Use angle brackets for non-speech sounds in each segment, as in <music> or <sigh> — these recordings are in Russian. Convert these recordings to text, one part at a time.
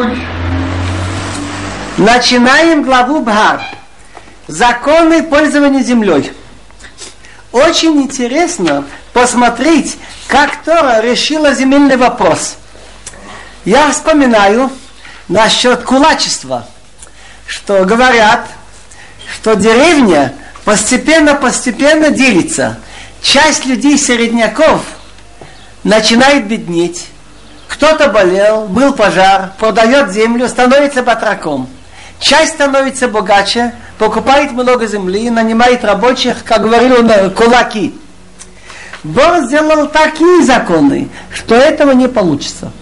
кто-нибудь? Начинаем главу Бхар. Законы пользования землей. Очень интересно посмотреть, как Тора решила земельный вопрос. Я вспоминаю насчет кулачества, что говорят, что деревня постепенно-постепенно делится. Часть людей середняков начинает беднеть. Кто-то болел, был пожар, продает землю, становится батраком. Часть становится богаче, покупает много земли, нанимает рабочих, как говорил он, кулаки. Бог сделал такие законы, что этого не получится.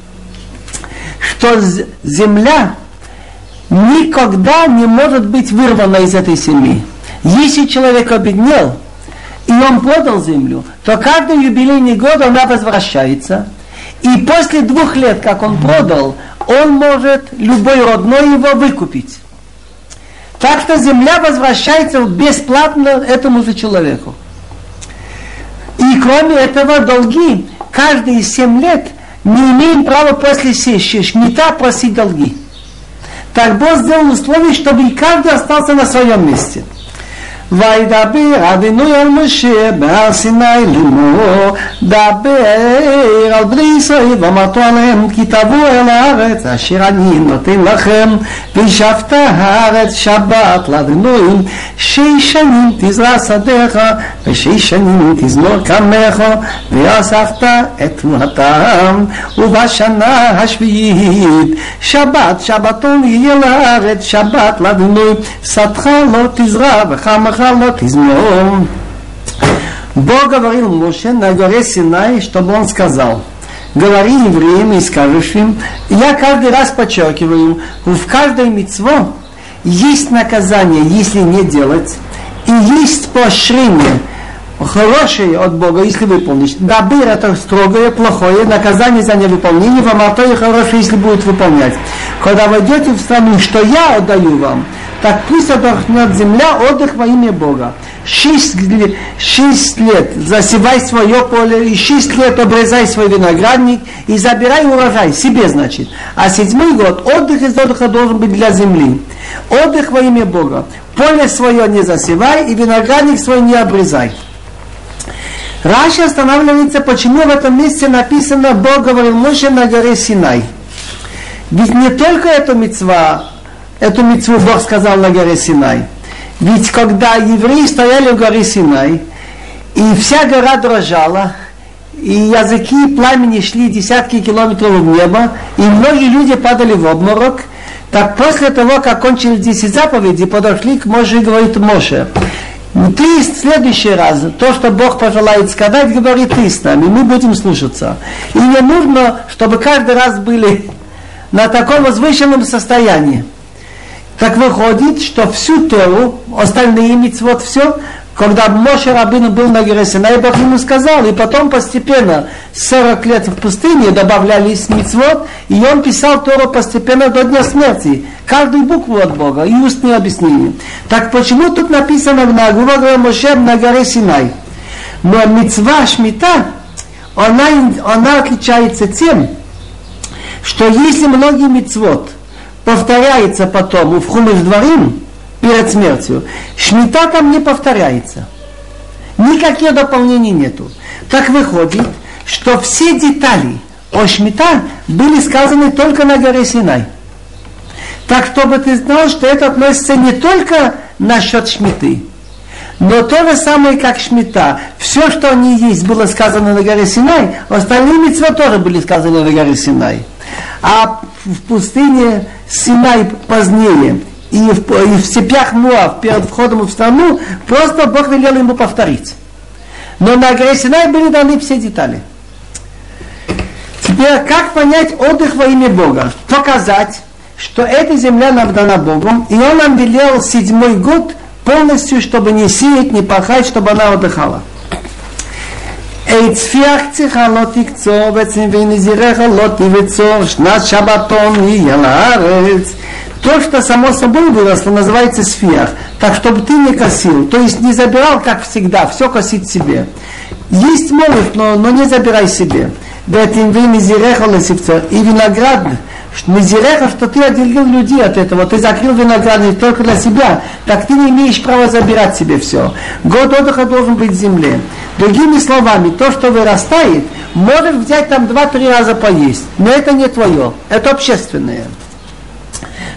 Что земля никогда не может быть вырвана из этой семьи. Если человек обеднел, и он продал землю, то каждый юбилейный год она возвращается. И после двух лет, как он продал, он может любой родной его выкупить. Так что земля возвращается бесплатно этому же человеку. И кроме этого долги, каждые семь лет не имеем права после шмита просить долги. Так Бог сделал условие, чтобы каждый остался на своем месте. וידבר אדינוי על משה בהר סיני לאמור דבר על בני ישראל ואמרתו עליהם כי תבואו אל הארץ אשר אני נותן לכם וישבת הארץ שבת לאדינוי שש שנים תזרע שדיך ושש שנים תזמור קמך ואספת את תמונתם ובשנה השביעית שבת שבתון יהיה לארץ שבת לאדינוי שדך לא תזרע וחמך Махалот измером. Бог говорил Моше на горе Синай, чтобы он сказал, говори евреям и скажешь им, я каждый раз подчеркиваю, в каждой митцво есть наказание, если не делать, и есть поощрение, хорошее от Бога, если выполнишь. Дабыр это строгое, плохое, наказание за невыполнение, вам а то и хорошее, если будет выполнять. Когда войдете в страну, что я отдаю вам, так пусть отдохнет земля отдых во имя Бога. Шесть, шесть лет засевай свое поле, и шесть лет обрезай свой виноградник, и забирай урожай, себе значит. А седьмой год отдых из отдыха должен быть для земли. Отдых во имя Бога. Поле свое не засевай, и виноградник свой не обрезай. Раши останавливается, почему в этом месте написано Бог говорил Моше на горе Синай. Ведь не только эта мецва Эту митцву Бог сказал на горе Синай. Ведь когда евреи стояли у горы Синай, и вся гора дрожала, и языки пламени шли десятки километров в небо, и многие люди падали в обморок, так после того, как кончили 10 заповедей, подошли к Моше и говорит Моше, ты в следующий раз, то, что Бог пожелает сказать, говори ты с нами, мы будем слушаться. И не нужно, чтобы каждый раз были на таком возвышенном состоянии. Так выходит, что всю Тору, остальные митцвот, все, когда Моше Рабину был на горе Синай, Бог ему сказал, и потом постепенно, 40 лет в пустыне добавлялись митцвот, и он писал Тору постепенно до дня смерти, каждую букву от Бога, и устные объяснения. Так почему тут написано на горе Моше на горе Синай? Но митцва Шмита, она, она отличается тем, что если многие митцвот – повторяется потом у Вхумыш Дворим перед смертью, шмита там не повторяется. Никаких дополнений нету. Так выходит, что все детали о шмита были сказаны только на горе Синай. Так, чтобы ты знал, что это относится не только насчет шмиты, но то же самое, как шмита. Все, что они есть, было сказано на горе Синай, остальные митцва тоже были сказаны на горе Синай. А в пустыне Синай позднее и в, и в степях Муав перед входом в страну, просто Бог велел ему повторить. Но на горе Синай были даны все детали. Теперь, как понять отдых во имя Бога? Показать, что эта земля нам дана Богом, и Он нам велел седьмой год полностью, чтобы не сеять, не пахать, чтобы она отдыхала. צפיח צריכה לא תקצור, וצנבי נזירך לא תבצור, שנת שבתון יהיה לארץ. То, что само собой выросло, называется сфиах. Так, чтобы ты не косил. То есть не забирал, как всегда, все косить себе. Есть молот, но, но не забирай себе. Бетим вы мизиреха лесивца. И виноград, мизиреха, что ты отделил людей от этого, ты закрыл виноградник только для себя, так ты не имеешь права забирать себе все. Год отдыха должен быть в земле. Другими словами, то, что вырастает, можешь взять там два-три раза поесть, но это не твое, это общественное.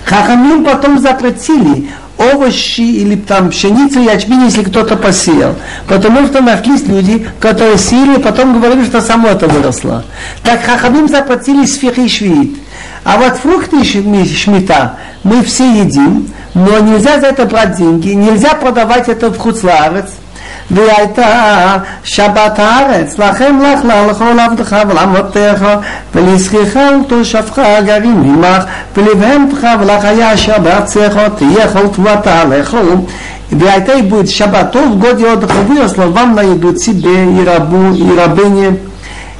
Хахамим потом запретили овощи или там пшеницу, ячмень, если кто-то посеял. Потому что нашлись люди, которые сеяли, потом говорили, что само это выросло. Так Хахамим запретили сфихи швид. А вот фрукты шмита мы все едим, но нельзя за это брать деньги, нельзя продавать это в Хуцларец, והייתה שבת הארץ, לכם לך לה לכל עבדך ולעמותך, ולזכיך ולתושבך גרים עמך, ולבהמתך ולך היה אשר בארצך, תהיה כל תבואתה לכו. והייתה עיבוד שבתות גודיות, חביאוס לבן לידוצי ברבני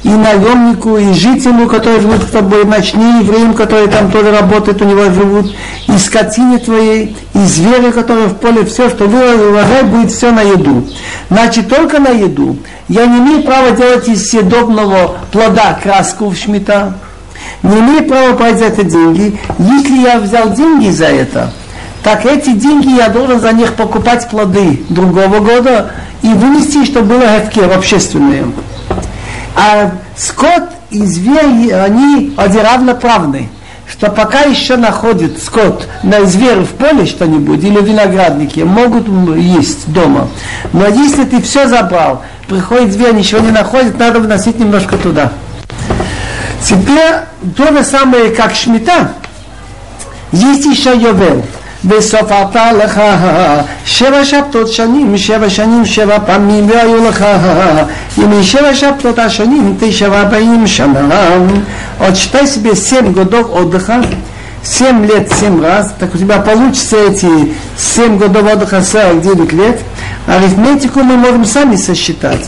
и наемнику, и жителю, который живут с тобой, ночные евреям, которые там тоже работают, у него живут, и скотине твоей, и звери, которые в поле, все, что вы урожай, будет все на еду. Значит, только на еду. Я не имею права делать из съедобного плода краску в шмита. Не имею права брать за это деньги. Если я взял деньги за это, так эти деньги я должен за них покупать плоды другого года и вынести, чтобы было в общественные. А скот и зверь, они равноправны. Что пока еще находит скот на зверь в поле что-нибудь или виноградники, могут есть дома. Но если ты все забрал, приходит зверь, ничего не находит, надо вносить немножко туда. Теперь то же самое, как шмита. Есть еще йовел. וסופרת לך שבע שבתות שנים, שבע שנים שבע פעמים והיו לך и שבע שבתות השנים תשע וארבעים שנה. Отсчитай себе семь годов отдыха, семь лет семь раз, так у тебя получится эти семь годов отдыха 49 лет. Арифметику мы можем сами сосчитать.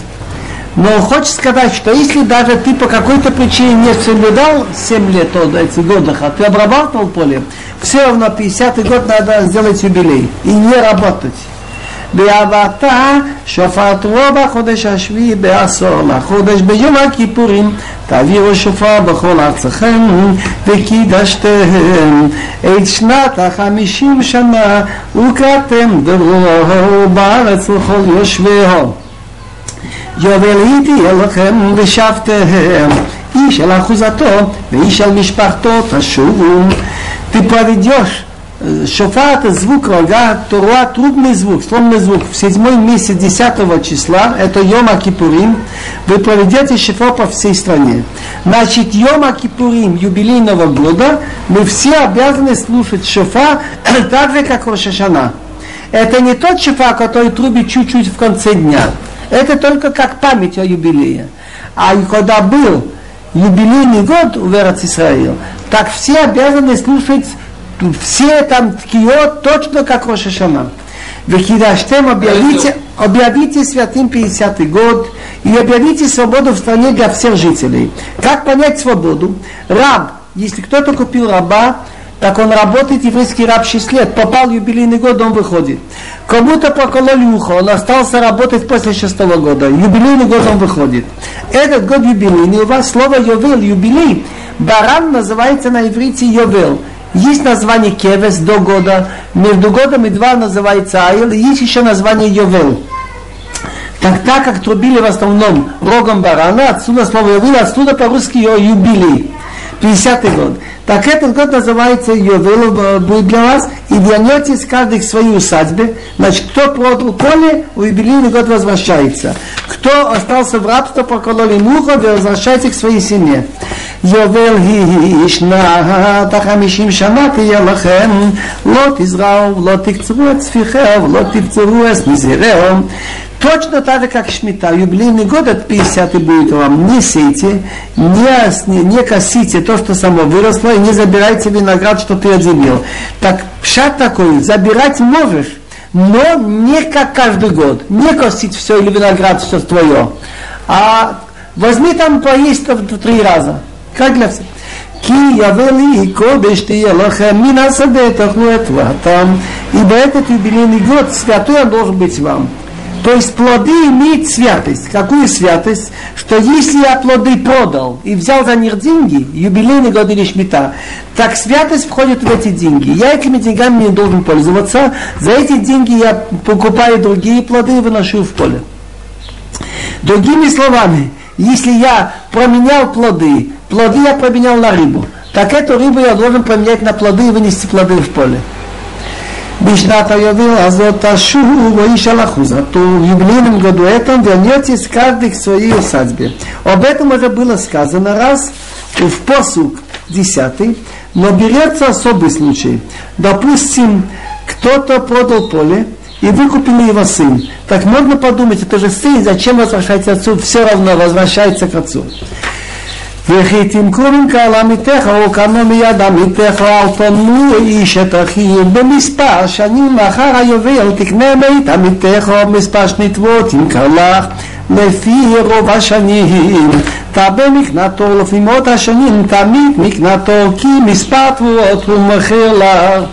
Но хочется сказать, что если даже ты по какой-то причине не соблюдал 7 лет от этих годов, а ты обрабатывал поле, все равно 50 год надо сделать юбилей и не работать. ואהבתה שופרתו בחודש השביעי בעשור לחודש ביום הכיפורים תעבירו שופר בכל ארצכם וקידשתם את שנת החמישים שנה וקראתם דברו בארץ לכל יושביהו יובל תהיה לכם ושבתם איש על אחוזתו ואיש על משפחתו תשובו ты проведешь Шофар это звук рога, Туруа трубный звук, сломный звук. В седьмой месяц десятого числа, это Йома Кипурим, вы проведете шофар по всей стране. Значит, Йома Кипурим, юбилейного года, мы все обязаны слушать шофар <clears throat> так же, как Рошашана. Это не тот шофар, который трубит чуть-чуть в конце дня. Это только как память о юбилее. А когда был юбилейный год у Вероц Исраил, так все обязаны слушать все там ткиот точно как Роша Шана. Векидаштем объявите, объявите святым 50 год и объявите свободу в стране для всех жителей. Как понять свободу? Раб, если кто-то купил раба, так он работает, еврейский раб 6 лет, попал юбилейный год, он выходит. Кому-то прокололи ухо, он остался работать после шестого года. Юбилейный год он выходит. Этот год юбилейный, у вас слово ювел, юбилей, баран называется на иврите ювел. Есть название кевес до года, между годом и два называется айл, есть еще название йовел. Так, так как трубили в основном рогом барана, отсюда слово ювел, отсюда по-русски юбилей. 50-й год. Так этот год называется Йовел э, будет для вас, и вернетесь каждый к своей усадьбе. Значит, кто продал поле, у юбилейный год возвращается. Кто остался в рабстве, прокололи муху, возвращается к своей семье. יובל היא שנת החמישים שנה תהיה לכם לא תזרעו ולא תקצרו את צפיכם ולא תבצרו את מזירהו Точно так же, как Шмита, юбилейный год от 50 будет вам. Не сейте, не, не косите то, что само выросло, и не забирайте виноград, что ты отделил. Так, пшат такой, забирать можешь, но не как каждый год. Не косить все или виноград все твое. А возьми там поесть в три раза. Как для всех. כי יבוא לי קודש תהיה לכם מן השדה תאכלו את תבואתם. Ибо этот юбилейный год святой он должен быть вам. То есть плоды имеют святость. Какую святость? Что если я плоды продал и взял за них деньги, юбилейный год или шмита, так святость входит в эти деньги. Я этими деньгами не должен пользоваться. За эти деньги я покупаю другие плоды и выношу в поле. Другими словами, если я променял плоды, плоды я поменял на рыбу. Так эту рыбу я должен поменять на плоды и вынести плоды в поле. בשנת היובל הזאת תשובו ואיש על אחוזתו, יבלינם גדו אתם ועניותיס קרדיק סויי וסצבי. Об этом уже было сказано раз в посук 10, но берется особый случай. Допустим, кто-то продал поле, и выкупили его сын. Так можно подумать, это же сын, зачем возвращать отцу, все равно возвращается к отцу. וכי תמכור עם קהל עמיתך או כמה מיד עמיתך אל תאמרו איש את אחיו במספר שנים לאחר היובל תקנה בית עמיתך או מספר שנתבות עם קרלך לפי רוב השנים תרבה מקנתו לפי מאות השנים תמיד מקנתו כי מספר תבואות הוא מכר לך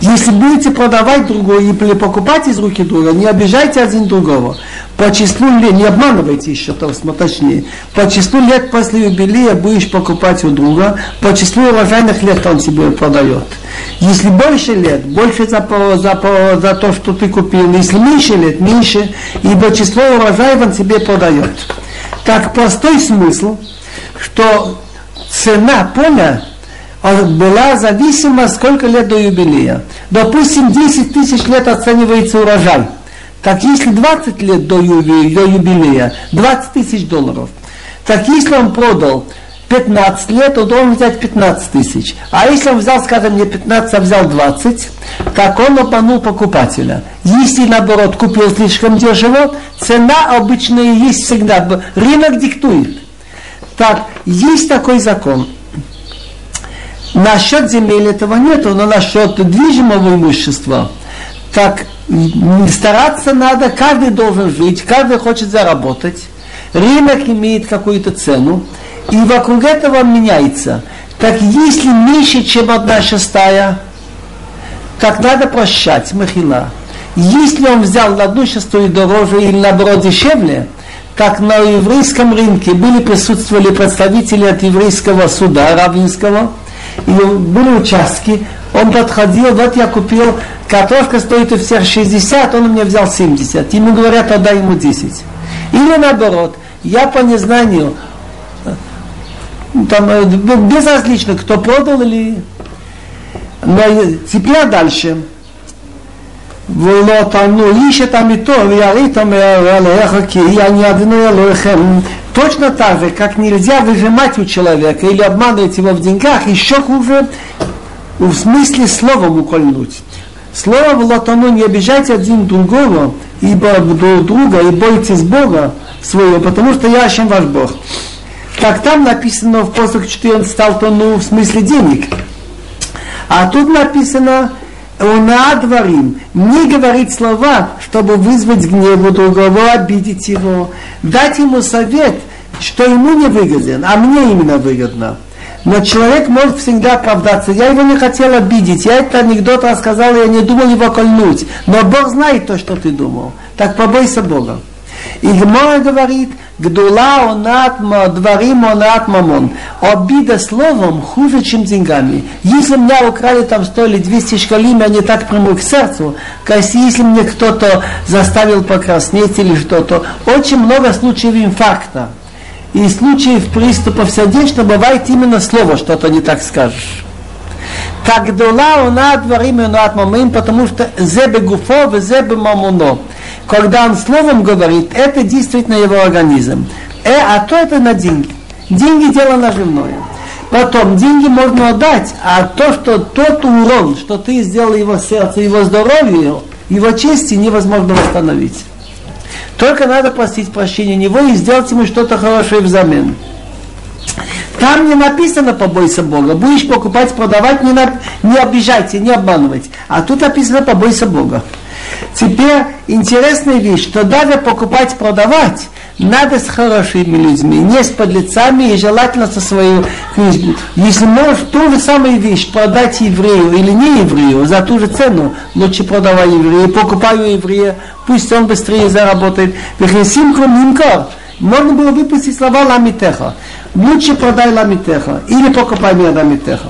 Если будете продавать другого или покупать из руки друга, не обижайте один другого. По числу лет, не обманывайте еще, то точнее, по числу лет после юбилея будешь покупать у друга, по числу урожайных лет он тебе продает. Если больше лет, больше за, за, за то, что ты купил. Если меньше лет, меньше, ибо число урожаев он тебе продает. Так простой смысл, что цена поля была зависима сколько лет до юбилея. Допустим, 10 тысяч лет оценивается урожай. Так если 20 лет до юбилея, до юбилея 20 тысяч долларов. Так если он продал 15 лет, он должен взять 15 тысяч. А если он взял, скажем, не 15, а взял 20, так он обманул покупателя. Если, наоборот, купил слишком дешево, цена обычная есть всегда. Рынок диктует. Так, есть такой закон. Насчет земель этого нету, но насчет движимого имущества, так стараться надо, каждый должен жить, каждый хочет заработать. Рынок имеет какую-то цену, и вокруг этого меняется. Так если меньше, чем одна шестая, так надо прощать, махила. Если он взял на одну шестую дороже или наоборот дешевле, как на еврейском рынке были присутствовали представители от еврейского суда равинского, и были участки, он подходил, вот я купил, картошка стоит у всех 60, он у меня взял 70. Ему говорят, отдай ему 10. Или наоборот, я по незнанию, там, э, безразлично, кто продал или... Но теперь дальше. ולא תענו איש את עמיתו וירית עליך כי אני אדוני אלוהיכם Точно так же, как нельзя выжимать у человека или обманывать его в деньгах, еще хуже в смысле словом укольнуть. Слово в латану не обижайте один другого, ибо друг друга, и бойтесь Бога своего, потому что я чем ваш Бог. Как там написано в посох 14 алтану в смысле денег. А тут написано Уна дворим. Не говорить слова, чтобы вызвать гнев у другого, обидеть его. Дать ему совет, что ему не выгоден, а мне именно выгодно. Но человек может всегда оправдаться. Я его не хотел обидеть. Я этот анекдот рассказал, я не думал его кольнуть. Но Бог знает то, что ты думал. Так побойся Бога. И Гмора говорит, Гдула онат дворим онат мамон. Обида словом хуже, чем деньгами. Если меня украли там 100 или 200 шкалим, я не так приму к сердцу, как если мне кто-то заставил покраснеть или что-то. Очень много случаев инфаркта и случаев приступов сердечно бывает именно слово, что-то не так скажешь. Так дола она дворим от мамим, потому что зебе гуфо, зебе мамуно. Когда он словом говорит, это действительно его организм. Э, а то это на деньги. Деньги дело наживное. Потом деньги можно отдать, а то, что тот урон, что ты сделал его сердце, его здоровью, его чести невозможно восстановить. Только надо просить прощения него и сделать ему что-то хорошее взамен. Там не написано побойся Бога. Будешь покупать, продавать, не, на, не обижайте, не обманывайте. А тут написано побойся Бога. Теперь интересная вещь, что даже покупать, продавать, надо с хорошими людьми, не с подлецами и желательно со своей книжкой. Если можешь ту же самую вещь продать еврею или не еврею за ту же цену, лучше продавай еврею, покупаю еврея, пусть он быстрее заработает. Можно было выпустить слова ламитеха. Лучше продай ламитеха или покупай мне ламитеха.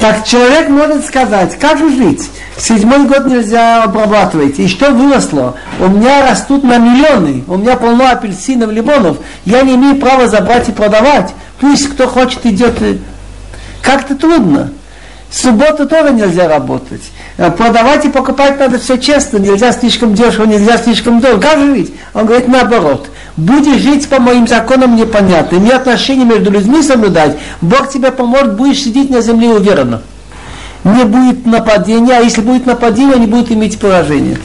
Так человек может сказать, как жить? Седьмой год нельзя обрабатывать. И что выросло? У меня растут на миллионы. У меня полно апельсинов, лимонов. Я не имею права забрать и продавать. Пусть кто хочет идет. Как-то трудно. Субботу тоже нельзя работать. Э, продавать и покупать надо все честно. Нельзя слишком дешево, нельзя слишком дорого. Как же жить? Он говорит наоборот. Будешь жить по моим законам непонятным. И отношения между людьми соблюдать. Бог тебе поможет, будешь сидеть на земле уверенно. Не будет нападения, а если будет нападение, не будет иметь поражения.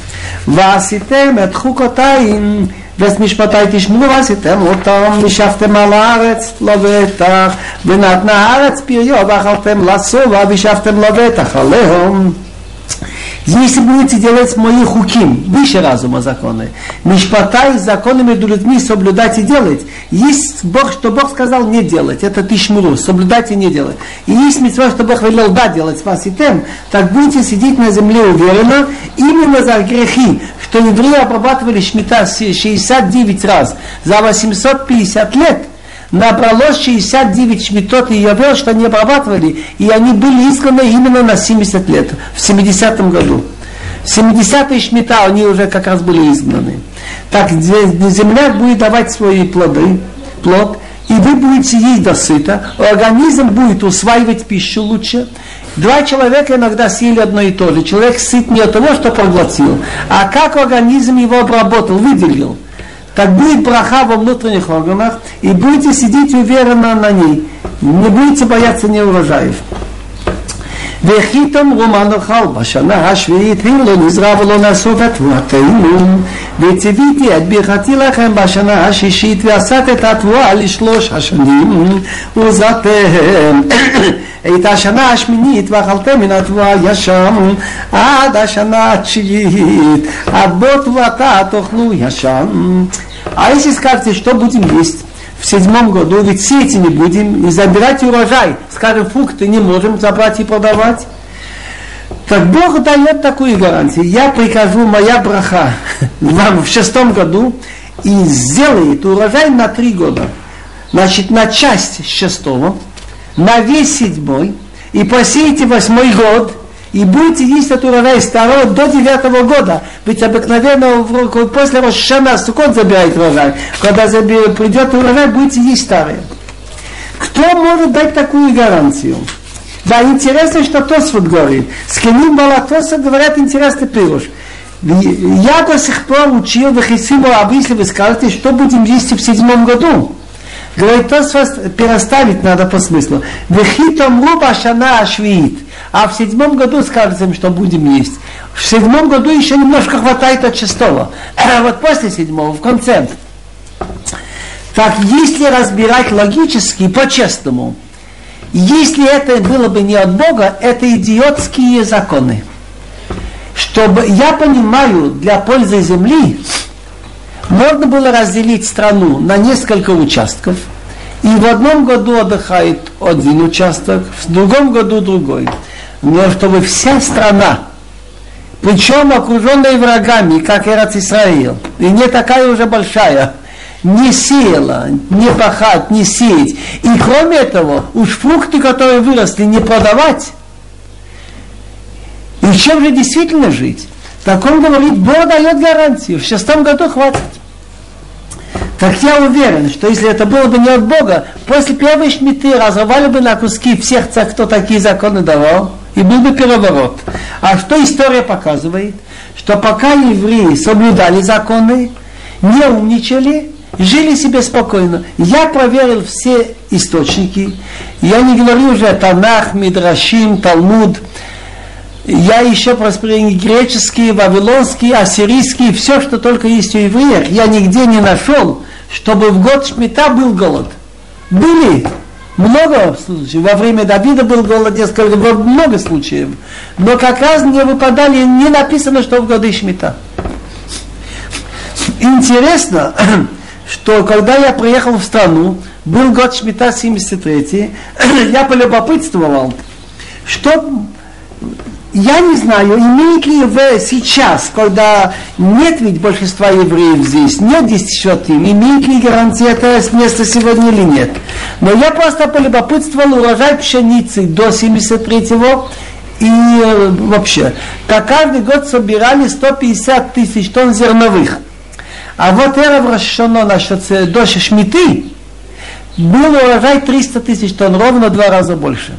ועשיתם את חוקותיים ואת משפטי תשמעו ועשיתם אותם ושבתם על הארץ לבטח ונתנה הארץ פריו ואכלתם לשובע ושבתם לבטח עליהם если будете делать мои хуким, выше разума законы, мишпатай, законы между людьми соблюдать и делать, есть Бог, что Бог сказал не делать, это тишмуру, соблюдать и не делать. И есть митцва, что Бог велел да делать вас и тем, так будете сидеть на земле уверенно, именно за грехи, что евреи обрабатывали шмита 69 раз за 850 лет – набралось 69 шмитот и явел, что они обрабатывали, и они были изгнаны именно на 70 лет, в 70 году. В 70-е шмита они уже как раз были изгнаны. Так земля будет давать свои плоды, плод, и вы будете есть до сыта, организм будет усваивать пищу лучше. Два человека иногда съели одно и то же. Человек сыт не от того, что проглотил, а как организм его обработал, выделил так будет браха во внутренних органах, и будете сидеть уверенно на ней. Не будете бояться неурожаев. וכי תאמרו מה נאכל בשנה השביעית, אם לא נזרע ולא נאסוף את תבואתנו, וציוויתי את ברכתי לכם בשנה השישית, ועשת את התבואה לשלוש השנים, וזרתם <coughs> את השנה השמינית, ואכלתם מן התבואה ישם, עד השנה התשיעית, עד בו תבואתה תאכלו ישם. А если скажете, что будем есть? В седьмом году, ведь сеять не будем, и забирать урожай, скажем, фрукты не можем забрать и продавать. Так Бог дает такую гарантию. Я прикажу, моя браха, <laughs> вам в шестом году, и сделает урожай на три года. Значит, на часть шестого, на весь седьмой, и посеете восьмой год, и будете есть от урожая старого до девятого года. Ведь обыкновенно после Рошана Сукот забирает урожай. Когда придет урожай, будете есть старые. Кто может дать такую гарантию? Да, интересно, что Тосфот говорит. С Кеним Балатоса говорят интересный пируш. Я до сих пор учил в Хисиму, а если вы скажете, что будем есть в седьмом году? Говорит, Тосфот переставить надо по смыслу. Вехитом руба шана ашвиит а в седьмом году скажем, что будем есть. В седьмом году еще немножко хватает от шестого. А вот после седьмого, в конце. Так, если разбирать логически, по-честному, если это было бы не от Бога, это идиотские законы. Чтобы, я понимаю, для пользы земли, можно было разделить страну на несколько участков, и в одном году отдыхает один участок, в другом году другой но чтобы вся страна, причем окруженная врагами, как Эрат Исраил, и не такая уже большая, не сеяла, не пахать, не сеять. И кроме этого, уж фрукты, которые выросли, не продавать. И чем же действительно жить? Так он говорит, Бог дает гарантию, в шестом году хватит. Так я уверен, что если это было бы не от Бога, после первой шмиты разорвали бы на куски всех тех, кто такие законы давал, и был бы переворот. А что история показывает? Что пока евреи соблюдали законы, не умничали, жили себе спокойно. Я проверил все источники. Я не говорю уже Танах, Мидрашим, Талмуд. Я еще просмотрел греческие, вавилонские, ассирийские, все, что только есть у евреев. Я нигде не нашел, чтобы в год Шмита был голод. Были, Много случаев. Во время Давида был голод несколько, много случаев. Но как раз не выпадали, не написано, что в годы Шмита. Интересно, <clears throat> что когда я приехал в страну, был год Шмита 73 <clears throat> я полюбопытствовал, что я не знаю, имеет ли в сейчас, когда нет ведь большинства евреев здесь, нет десятишотым, имеет ли гарантия это место сегодня или нет. Но я просто полюбопытствовал урожай пшеницы до 73-го и э, вообще. Как каждый год собирали 150 тысяч тонн зерновых. А вот Эров Рашоно насчет э, до Шмиты был урожай 300 тысяч тонн, ровно два раза больше.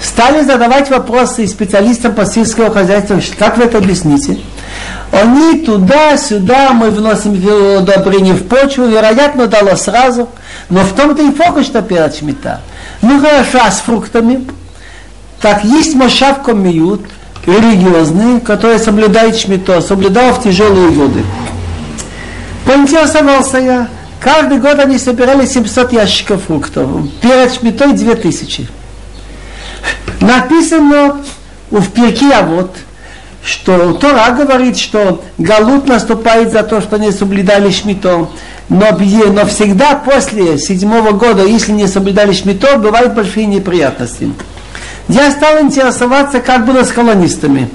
Стали задавать вопросы специалистам по сельскому хозяйству, как вы это объясните? Они туда-сюда, мы вносим удобрение в почву, вероятно, дало сразу. Но в том-то и фокус, что перед шмита. Ну хорошо, а с фруктами? Так, есть мошав комиют, религиозный, который соблюдает шмито, соблюдал в тяжелые годы. Поинтересовался я. Каждый год они собирали 700 ящиков фруктов. Перед шмитой 2000. Написано в Пирке, а вот, что Тора говорит, что Галут наступает за то, что не соблюдали шмито, но, но всегда после седьмого года, если не соблюдали шмито, бывают большие неприятности. Я стал интересоваться, как было с колонистами.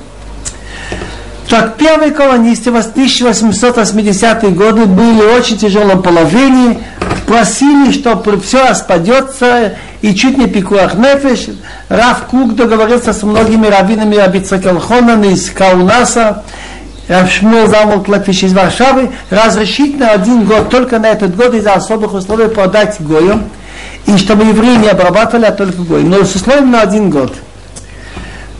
Так первые колонисты в 1880-е годы были в очень тяжелом положении, просили, что все распадется, и чуть не пикуах нефеш. Раф Кук договорился с многими раввинами Абицакалхонан из Каунаса, Рав Шмуэл Залман Клапиш из Варшавы, разрешить на один год, только на этот год из-за особых условий продать Гоем, и чтобы евреи не обрабатывали, а только Гоем, но с условием на один год.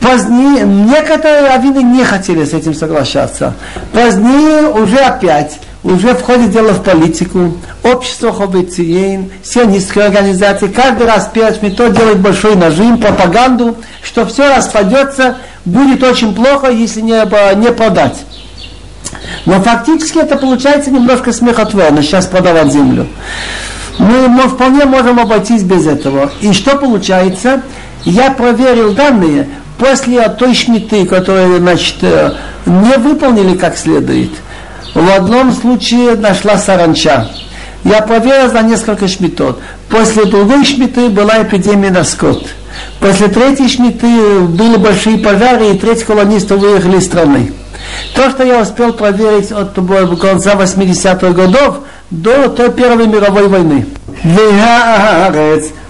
Позднее, некоторые раввины не хотели с этим соглашаться. Позднее уже опять уже входит дело в политику, общество Хобециейн, сионистские организации, каждый раз перед Шмито делает большой нажим, пропаганду, что все распадется, будет очень плохо, если не, не продать. Но фактически это получается немножко смехотворно, сейчас продавать землю. Мы, мы вполне можем обойтись без этого. И что получается? Я проверил данные, после той шмиты, которые значит, э, не выполнили как следует – в одном случае нашла саранча. Я проверил за несколько шмитот. После другой шмиты была эпидемия на скот. После третьей шмиты были большие пожары, и треть колонистов выехали из страны. То, что я успел проверить от конца 80-х годов до той Первой мировой войны.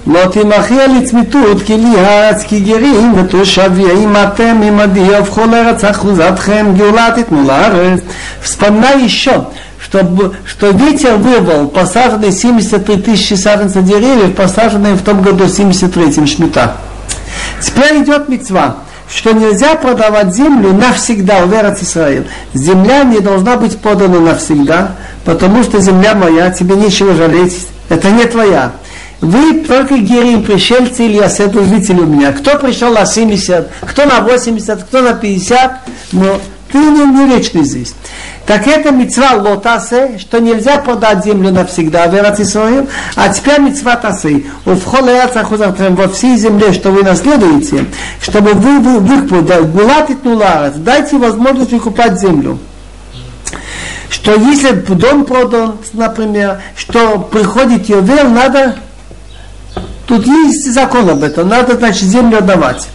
לא תמחיה לצמיתות כי לי הארץ כי גרים ותושבים אתם עמדי יהפכו לארץ אחוזתכם גאולה תיתנו לארץ. Вспоминай еще, что, что ветер вырвал посаженные 73 тысячи саженцев деревьев, посаженные в том году 73-м шмита. Теперь идет мецва что нельзя продавать землю навсегда в Эрец Исраил. Земля не должна быть продана навсегда, потому что земля моя, тебе нечего жалеть, это не твоя. Вы только герим, пришельцы или оседлые жители у меня. Кто пришел на 70, кто на 80, кто на 50, но ты не, не вечный здесь. Так это мецва лотасе, что нельзя продать землю навсегда в Эрацисраил, а теперь мецва тасе. У входа во всей земле, что вы наследуете, чтобы вы, вы, вы нуларец, дайте возможность выкупать землю что если дом продан, например, что приходит Йовел, надо Тут есть закон об этом, надо, значит, землю отдавать.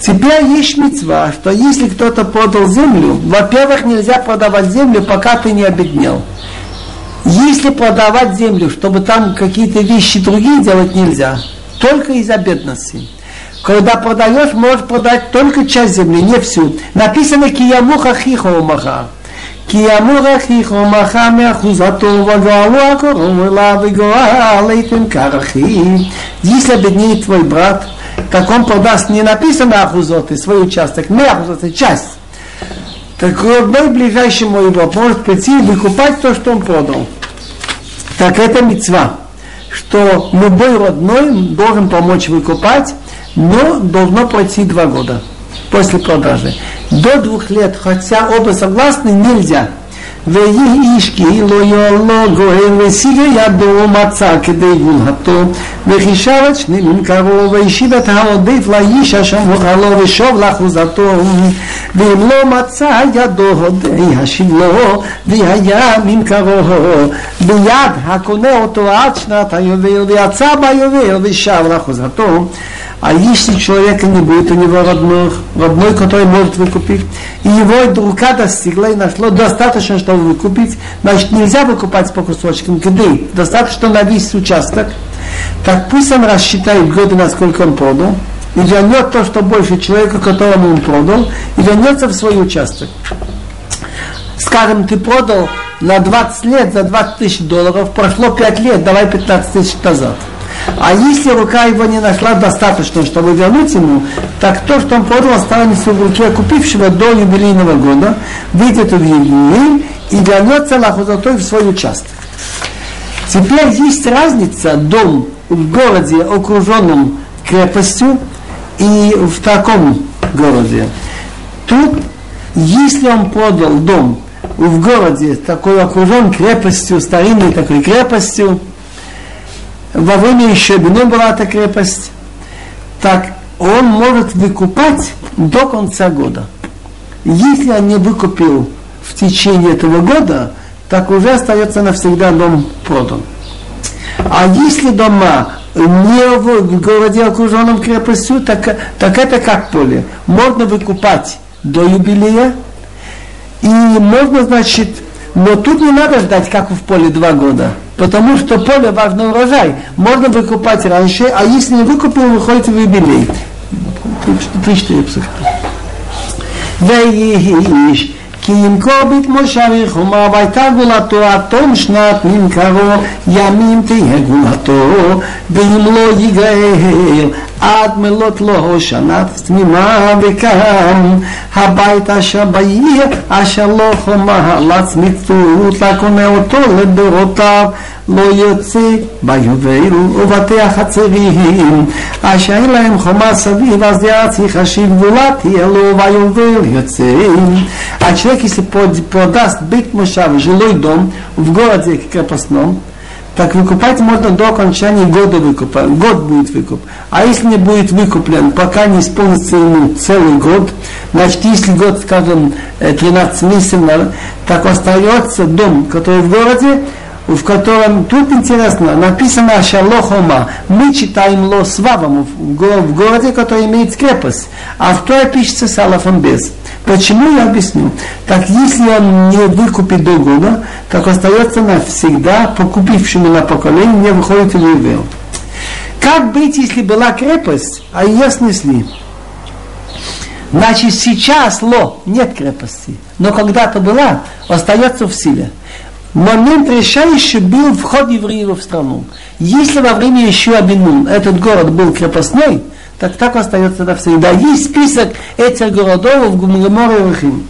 Теперь есть мецва, что если кто-то продал землю, во-первых, нельзя продавать землю, пока ты не обеднел. Если продавать землю, чтобы там какие-то вещи другие делать нельзя, только из-за бедности. Когда продаешь, можешь продать только часть земли, не всю. Написано киямуха хихо маха. כי אמור אחיך ומחה מאחוזתו וגואלו הקורום אליו וגואל איתן карахи. Если обеднеет твой брат, так он продаст не написано ахузоты, свой участок, не ахузоты, часть. Так родной ближайшему его может прийти и выкупать то, что он продал. Так это мецва, что любой родной должен помочь выкупать, но должно пройти два года после продажи. До двух лет, хотя оба согласны, нельзя. ואיש כאילו יולו גואל וסיגה ידו מצא כדי גולתו וחישב את שני ממכרו והשיב את העודף לאיש אשר מוכר לו ושוב לאחוזתו ואם לא מצא ידו הודי השיב לו והיה ממכרו ביד הקונה אותו עד שנת היובל ויצא ביובל ושב לאחוזתו а если человека не будет у него родных, родной, который может выкупить, и его рука достигла и нашло достаточно, чтобы выкупить, значит нельзя выкупать по кусочкам, где достаточно на весь участок, так пусть он рассчитает годы, насколько он продал, и вернет то, что больше человека, которому он продал, и вернется в свой участок. Скажем, ты продал на 20 лет за 20 тысяч долларов, прошло 5 лет, давай 15 тысяч назад. А если рука его не нашла достаточно, чтобы вернуть ему, так то, что он продал, останется в руке купившего до юбилейного года, выйдет в юбилей и вернется лахузатой в свой участок. Теперь есть разница дом в городе, окруженном крепостью, и в таком городе. Тут, если он продал дом в городе, такой окружен крепостью, старинной такой крепостью, во время еще Бено была эта крепость, так он может выкупать до конца года. Если он не выкупил в течение этого года, так уже остается навсегда дом продан. А если дома не в городе окруженном крепостью, так, так это как поле. Можно выкупать до юбилея, и можно, значит, но тут не надо ждать, как в поле, два года. Потому что поле важный урожай. Можно выкупать раньше, а если не выкупил, выходит в юбилей. Три-четыре психа. ויהיש כי ימכור בתמושב יחומה והייתה גאולתו עד תום שנת נמכרו ימים תהיה גאולתו ואם לא יגאל עד מלות לו הושנה תמימה וכאן הבית אשר בעיר אשר לא חומה לצמיתות לקונה אותו לדורותיו. לא יוצא ביובל ובתי החצרים. אשר אין להם חומה סביב אז יעצי חשיב גבולה יהיה לו ביובל יוצא. עד שלא כיסי בית מושב שלא ידום ובגור את זה כקרפסנום так выкупать можно до окончания года выкупа. Год будет выкуп. А если не будет выкуплен, пока не исполнится ему целый год, значит, если год, скажем, 13 месяцев, так остается дом, который в городе, в котором тут интересно, написано Шалохома, мы читаем Ло Свавам в городе, который имеет крепость, а в той пишется Салафом без. Почему я объясню? Так если он не выкупит до года, так остается навсегда покупившему на поколение, не выходит в Ювел. Как быть, если была крепость, а ее снесли? Значит, сейчас ло, нет крепости, но когда-то была, остается в силе момент решающий был вход евреев в страну. Если во время еще Абинун этот город был крепостной, так так остается навсегда. Есть список этих городов в Гумгаморе и Рахим.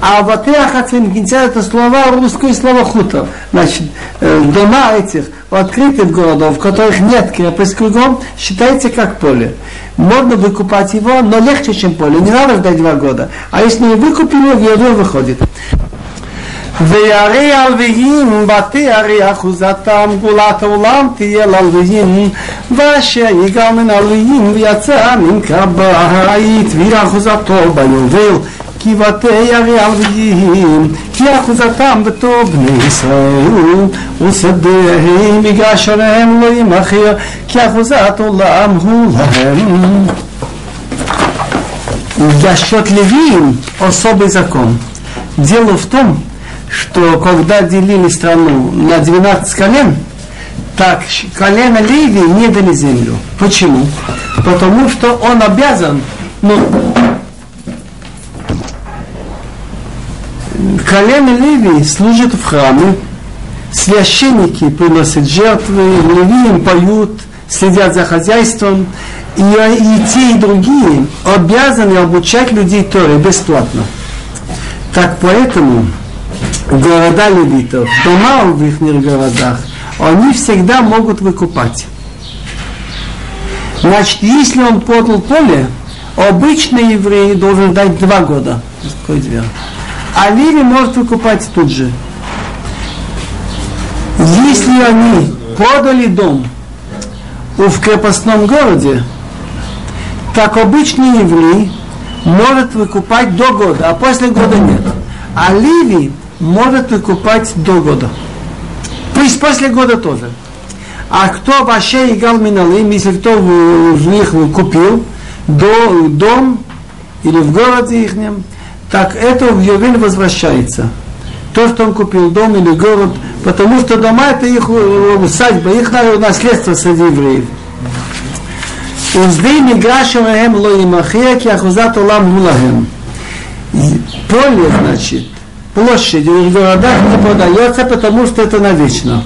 А в Атеахацин это слова русское слово хутор. Значит, э, дома этих открытых городов, в которых нет крепость кругом, считается как поле. Можно выкупать его, но легче, чем поле. Не надо ждать два года. А если не выкупили, в его выходит. וירא הלוויים בתי הרי אחוזתם גאולת העולם תהיה ללוויים ואשר יגאל מן הלוויים ויצא נמכר בית וירא אחוזתו ביובל כי בתי הרי הלוויים כי אחוזתם בטוב בני ישראל ושדיהם מגרש עליהם לא ימכר כי אחוזת עולם הוא להם Насчет левиим особый закон. Дело в том, что когда делили страну на 12 колен, так колено Леви не дали землю. Почему? Потому что он обязан, ну, колено Леви служит в храме, священники приносят жертвы, левиим поют, следят за хозяйством, и, и те, и другие обязаны обучать людей Торе бесплатно. Так поэтому города левитов, дома в их городах, они всегда могут выкупать. Значит, если он продал поле, обычный еврей должен дать два года. А Леви может выкупать тут же. Если они продали дом в крепостном городе, так обычный еврей может выкупать до года, а после года нет. А Ливий может выкупать до года. Пусть после года тоже. А кто вообще играл миналым, если кто в них купил до, дом или в городе их, так это в Ювель возвращается. То, что он купил дом или город, потому что дома это их э, усадьба, их наследство среди евреев. Узды миграшеваем лоимахия, киахузат улам мулахем. Поле, значит, площадь в городах не продается, потому что это навечно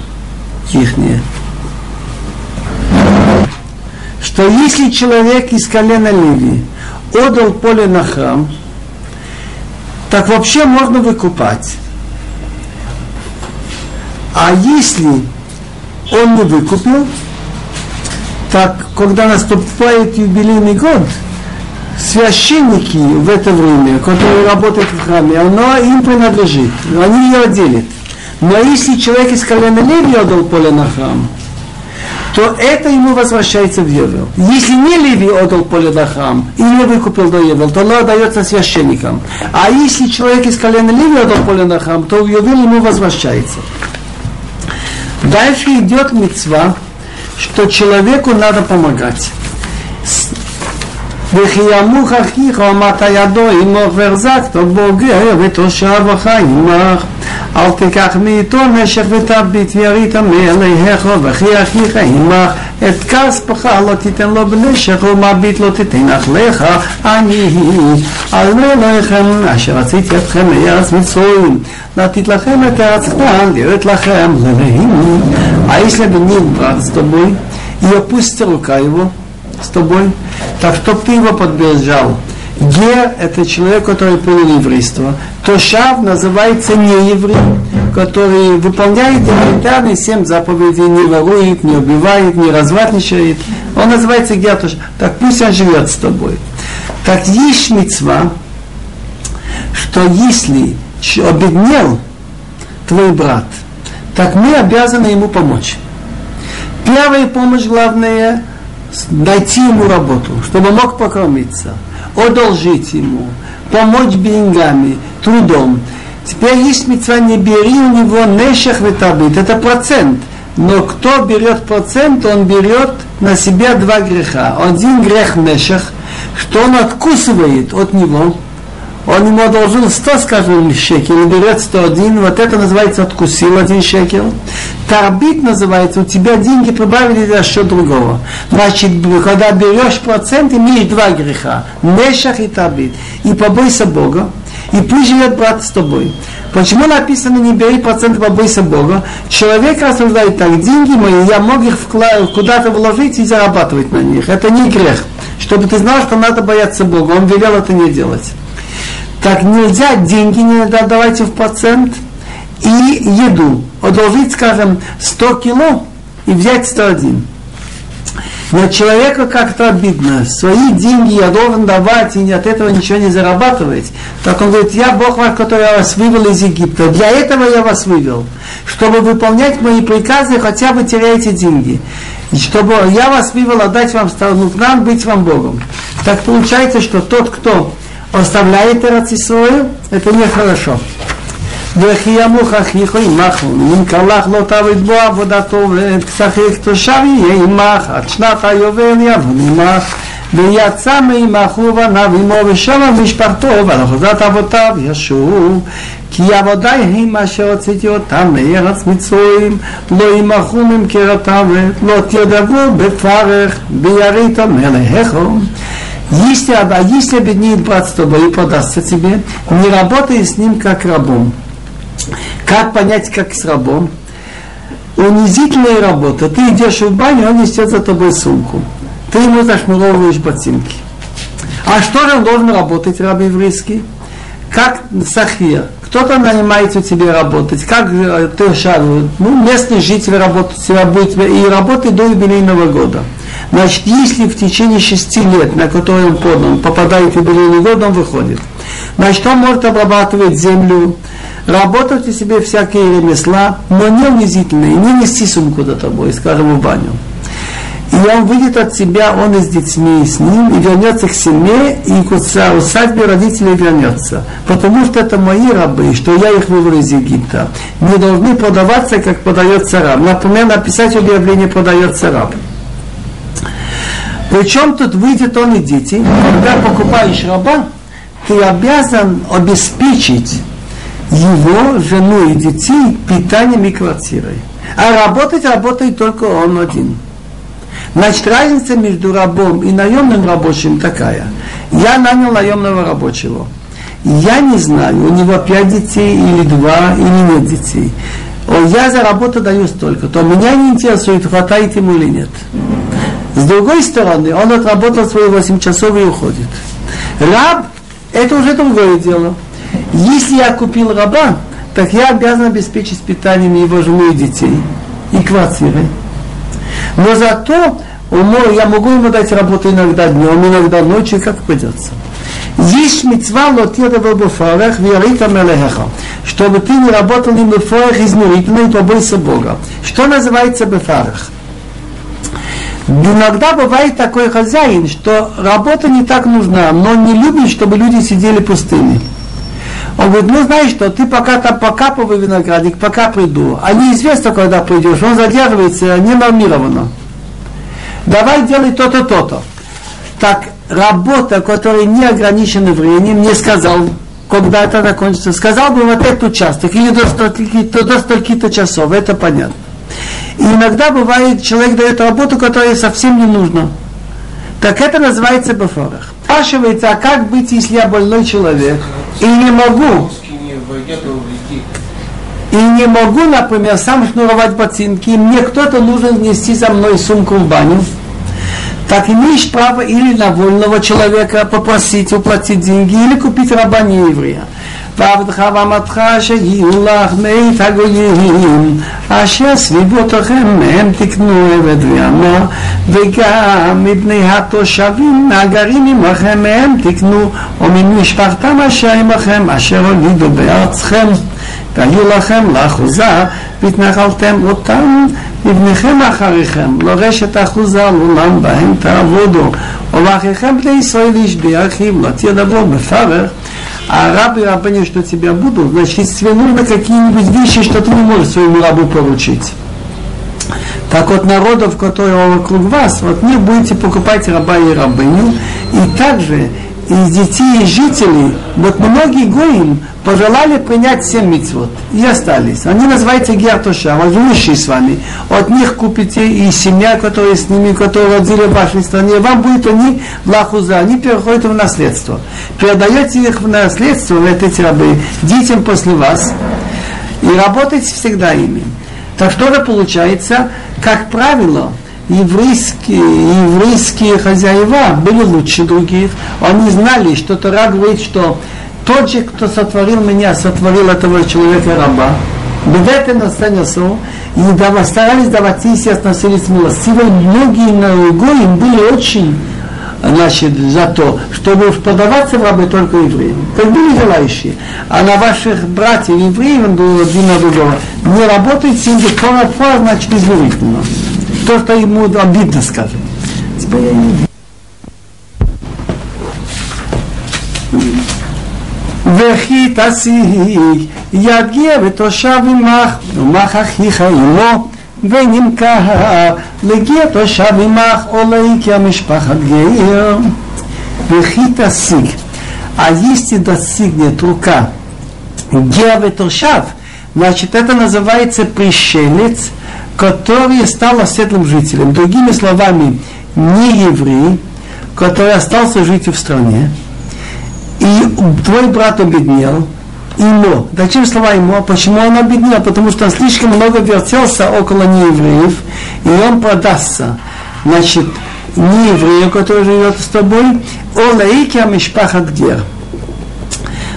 ихнее. Что если человек из колена Ливии отдал поле на храм, так вообще можно выкупать. А если он не выкупил, так когда наступает юбилейный год, священники в это время, которые работают в храме, оно им принадлежит, они ее делят. Но если человек из колена Леви отдал поле на храм, то это ему возвращается в Евел. Если не Леви отдал поле на храм и не выкупил до Евел, то оно отдается священникам. А если человек из колена Леви отдал поле на храм, то в Евел ему возвращается. Дальше идет мецва, что человеку надо помогать. וכי ימוך אחיך ומטה ידו עמך והחזקתו בוגר ותושב החי עמך. אל תיקח מאיתו נשך ותביט וירית מאליהך וכי אחיך עמך את כספך לא תיתן לו בנשך ומביט לא תיתן לך אני עלה לכם לא אשר עשיתי אתכם מארץ מצרים. לתת לכם את הארץ כאן להיות לכם ללאים האיש לבני ברצתו בוי. יפוסטרו קייבו с тобой, так чтоб ты его подбежал. Гер – это человек, который принял еврейство. То Шав называется не еврей, который выполняет элементарные семь заповедей, не ворует, не убивает, не развратничает. Он называется Гер. Так пусть он живет с тобой. Так есть мецва, что если обеднел твой брат, так мы обязаны ему помочь. Первая помощь, главное, найти ему работу, чтобы мог покормиться, одолжить ему, помочь деньгами, трудом. Теперь есть мецва, не бери у него нешах ветабит, это процент. Но кто берет процент, он берет на себя два греха. Один грех нешах, что он откусывает от него, он ему одолжил 100, скажем, шекелей, берет 101, вот это называется откусил один шекел. Тарбит называется, у тебя деньги прибавили за счет другого. Значит, когда берешь процент, имеешь два греха. Нешах и тарбит. И побойся Бога, и пусть живет брат с тобой. Почему написано не бери процент, побойся Бога? Человек рассуждает так, деньги мои, я мог их куда-то вложить и зарабатывать на них. Это не грех. Чтобы ты знал, что надо бояться Бога. Он велел это не делать. Так нельзя деньги не давайте в процент и еду. Одолжить, скажем, 100 кило и взять 101. Но человеку как-то обидно. Свои деньги я должен давать и от этого ничего не зарабатывать. Так он говорит, я Бог ваш, который я вас вывел из Египта. Для этого я вас вывел. Чтобы выполнять мои приказы, хотя бы теряете деньги. И чтобы я вас вывел отдать вам страну к нам, быть вам Богом. Так получается, что тот, кто оставляет Эрацисрою, это нехорошо. וכי ימוך אחיך עמך, ונמכר לך לא תעבד בו עבודתו ואת כשחיך תושב יהיה עמך, עד שנת היובל יבוא עמך. ויצא מעמך ובניו עמו ושם משפחתו ועל אחוזת אבותיו ישוב כי עבודי הם אשר הוצאתי אותם מארץ מצרים לא ימכרו ממכרתם ולא תרדבו בפרך בירית מלאכו Если, если обеднеет брат с тобой и продастся тебе, не работай с ним как рабом. Как понять, как с рабом? Унизительная работа. Ты идешь в баню, он несет за тобой сумку. Ты ему зашнуровываешь ботинки. А что же он должен работать, раб еврейский? Как сахир. Кто-то нанимает у тебя работать. Как ты шару? Ну, местный житель работает, будет и работает до юбилейного года. Значит, если в течение шести лет, на которые он подан, попадает в юбилейный год, он выходит. Значит, он может обрабатывать землю, работать у себе всякие ремесла, но не унизительные, не нести сумку до тобой, скажем, в баню. И он выйдет от себя, он и с детьми, и с ним, и вернется к семье, и к усадьбе родителей вернется. Потому что это мои рабы, что я их вывел из Египта. Не должны продаваться, как продается раб. Например, написать объявление «продается раб». Причем тут выйдет он и дети. Когда покупаешь раба, ты обязан обеспечить его, жену и детей питанием и квартирой. А работать работает только он один. Значит, разница между рабом и наемным рабочим такая. Я нанял наемного рабочего. Я не знаю, у него пять детей или два, или нет детей. Я за работу даю столько, то меня не интересует, хватает ему или нет. С другой стороны, он отработал свои 8 часов и уходит. Раб – это уже другое дело. Если я купил раба, так я обязан обеспечить питанием его жены и детей и квартиры. Но зато я могу ему дать работу иногда днем, иногда ночью, как придется. Есть мецва лотира бафарах верита мелехаха. Чтобы ты не работал им бафарах измерительно и побойся Бога. Что называется бафарах? Иногда бывает такой хозяин, что работа не так нужна, но не любит, чтобы люди сидели пустыми. Он говорит, ну знаешь что, ты пока там покапывай виноградник, пока приду. А неизвестно, когда придешь. Он задерживается не нормированно. Давай делай то-то, то-то. Так, работа, которая не ограничена временем, не сказал, когда это закончится. Сказал бы вот этот участок, или до столько часов, это понятно. И иногда бывает, человек дает работу, которая совсем не нужна. Так это называется бафорах. Спрашивается, а как быть, если я больной человек и не могу? И не могу, например, сам шнуровать ботинки, и мне кто-то нужен нести за мной сумку в баню. Так имеешь право или на вольного человека попросить уплатить деньги, или купить раба не еврея. ועבדך ואמתך שיהיו לך מאת הגויים אשר סביבותיכם מהם תקנו עבד ויאמר וגם מבני התושבים הגרים עמכם מהם תקנו וממשפחתם אשר עמכם אשר הולידו בארצכם. והיו לכם לאחוזה והתנחלתם אותם לבניכם אחריכם. לרשת אחוזה לעולם בהם תעבודו. ולאחיכם בני ישראל איש ביחיו לא תדברו בפרך а рабы рабыни, что тебя будут, значит, тебе нужно какие-нибудь вещи, что ты не можешь своему рабу поручить. Так вот, народов, которые вокруг вас, вот не будете покупать раба и рабыню, и также из детей и жителей, вот многие гоим пожелали принять семь митцвот и остались. Они называются гертоша, живущие с вами. От них купите и семья, которая с ними, которые родили в вашей стране, вам будет они лахуза, они переходят в наследство. Передаете их в наследство, вот эти рабы, детям после вас, и работайте всегда ими. Так что же получается, как правило, еврейские, еврейские хозяева были лучше других. Они знали, что Тора говорит, что тот же, кто сотворил меня, сотворил этого человека раба. Бедете на станесу, и старались давать естественно, относились милостиво. Многие на им были очень значит, за то, чтобы продаваться в рабы только евреям. Как были желающие. А на ваших братьев евреев, один на другого, не работайте, им значит, измерительно то, что ему обидно, скажем. Теперь я не וכי תשיג יגיע ותושב עמך ומך אחיך עמו ונמכר לגיע תושב עמך או להגיע משפחת גר וכי תשיג а если достигнет рука геа ветошав, значит это называется пришелец, который стал оседлым жителем. Другими словами, не еврей, который остался жить в стране, и твой брат обеднел, имо. Зачем слова имо? Почему он обеднел? Потому что он слишком много вертелся около неевреев, и он продастся. Значит, не еврею, который живет с тобой, о лаике мишпахат гер.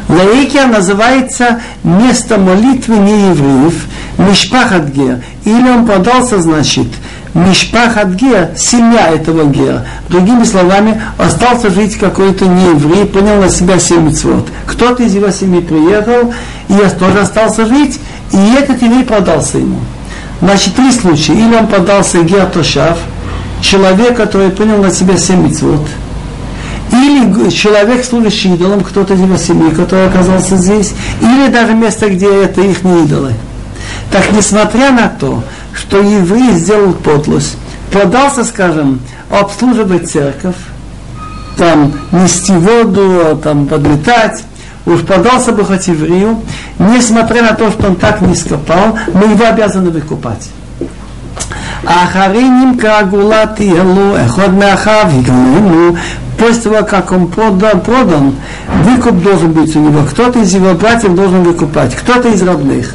Лаикия называется место молитвы неевреев, Мишпахат Гер. Или он продался, значит, Мишпахат Гер, семья этого Гера. Другими словами, остался жить какой-то нееврей, принял на себя семь митцвот. Кто-то из его семьи приехал, и тоже остался жить, и этот еврей продался ему. Значит, три случая. Или он продался Гер Тошав, человек, который принял на себя семь митцвот, или человек, служащий идолом, кто-то из его семьи, который оказался здесь, или даже место, где это их не идолы. Так несмотря на то, что еврей сделал подлость, подался, скажем, обслуживать церковь, там нести воду, там подметать, уж подался бы хоть еврею, несмотря на то, что он так низко пал, мы его обязаны выкупать. אחרי כגולה תהיה לו אחד מאחיו יגמרנו после того, как он продан, продан, выкуп должен быть у него. Кто-то из его братьев должен выкупать, кто-то из родных.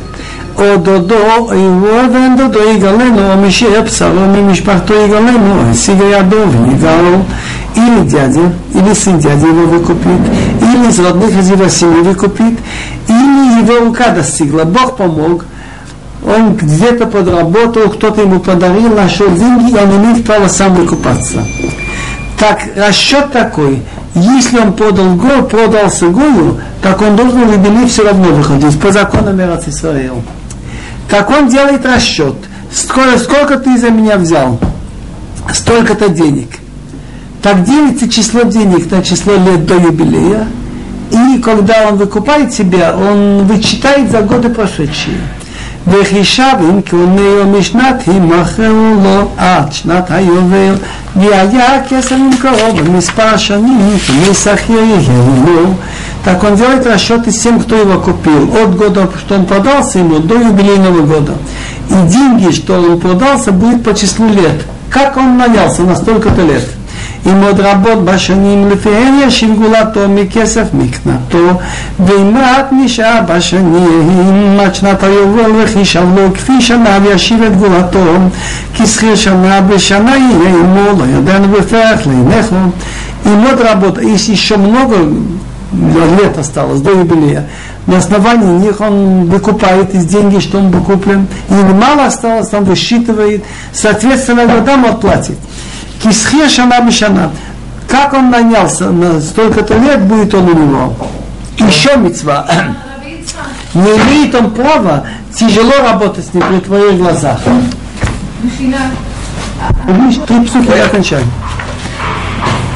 Ододо и Уордендо до Игалену, Омиши Эпсалу, Мимишпахту Игалену, Сигаядов, Игалу, или дядя, или сын дяди его выкупит, или из родных из его семьи выкупит, или его рука достигла, Бог помог, он где-то подработал, кто-то ему подарил, нашел деньги, и он имеет право сам выкупаться. Так расчет такой, если он продал Гою, продался Гою, так он должен в юбилей все равно выходить по законам Эрат Исраил. Так он делает расчет. Сколько, сколько ты за меня взял? Столько-то денег. Так делится число денег на число лет до юбилея. И когда он выкупает себя, он вычитает за годы прошедшие. וחישבים כהוניו משנת הימכרו לו עד שנת היובל והיה כסף למכרו במספר שנים כמסחיר יהיה לו так он делает расчеты с тем, кто его купил, от года, что он продался ему, до юбилейного года. И деньги, что он продался, будет по числу лет. Как он нанялся на столько-то лет. עם עוד רבות בשנים לפיהן ישיב גאולתו מכסף מקנתו ואם מעט נשאר בשנים עד שנת היובל וחישב לו כפי שנה וישיב את גאולתו כי שכיר שנה בשנה יהיה עמו לא ידענו בפרח לעינך им вот работа, если еще много лет осталось до юбилея, на основании них он выкупает из деньги, что он выкуплен, и мало осталось, он высчитывает, соответственно, годам отплатит. Кисхе шана бешана. Как он нанялся на столько-то лет, будет он у него. Еще мецва. Не имеет он права тяжело работать с ним при твоих глазах. Три псуки, я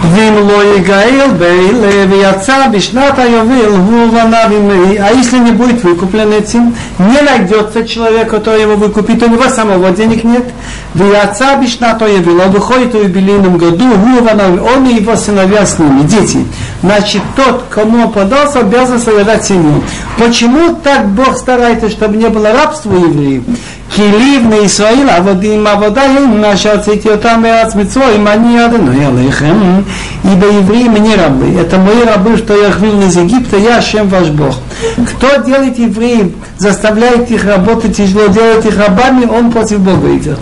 Вим лоигаил бейлеви отца бишната йовил гуванавими. А если не будет выкуплен этим, не найдется человек, который его выкупит, у него самого денег нет. Ви отца бишната йовил, А выходит в юбилейном году, гуванавими, он и его сыновья с ними, дети. Значит, тот, кому он подался, обязан создать семью. Почему так Бог старается, чтобы не было рабства евреев? כלים מישראל עבודים עבודה הם אשר הוצאתי אותם בארץ מצרים אני אדוני עליכם ибо евреи мне рабы это мои рабы что я их вывел из Египта я Шем ваш Бог кто делает евреев заставляет их работать тяжело делает их рабами он против Бога идет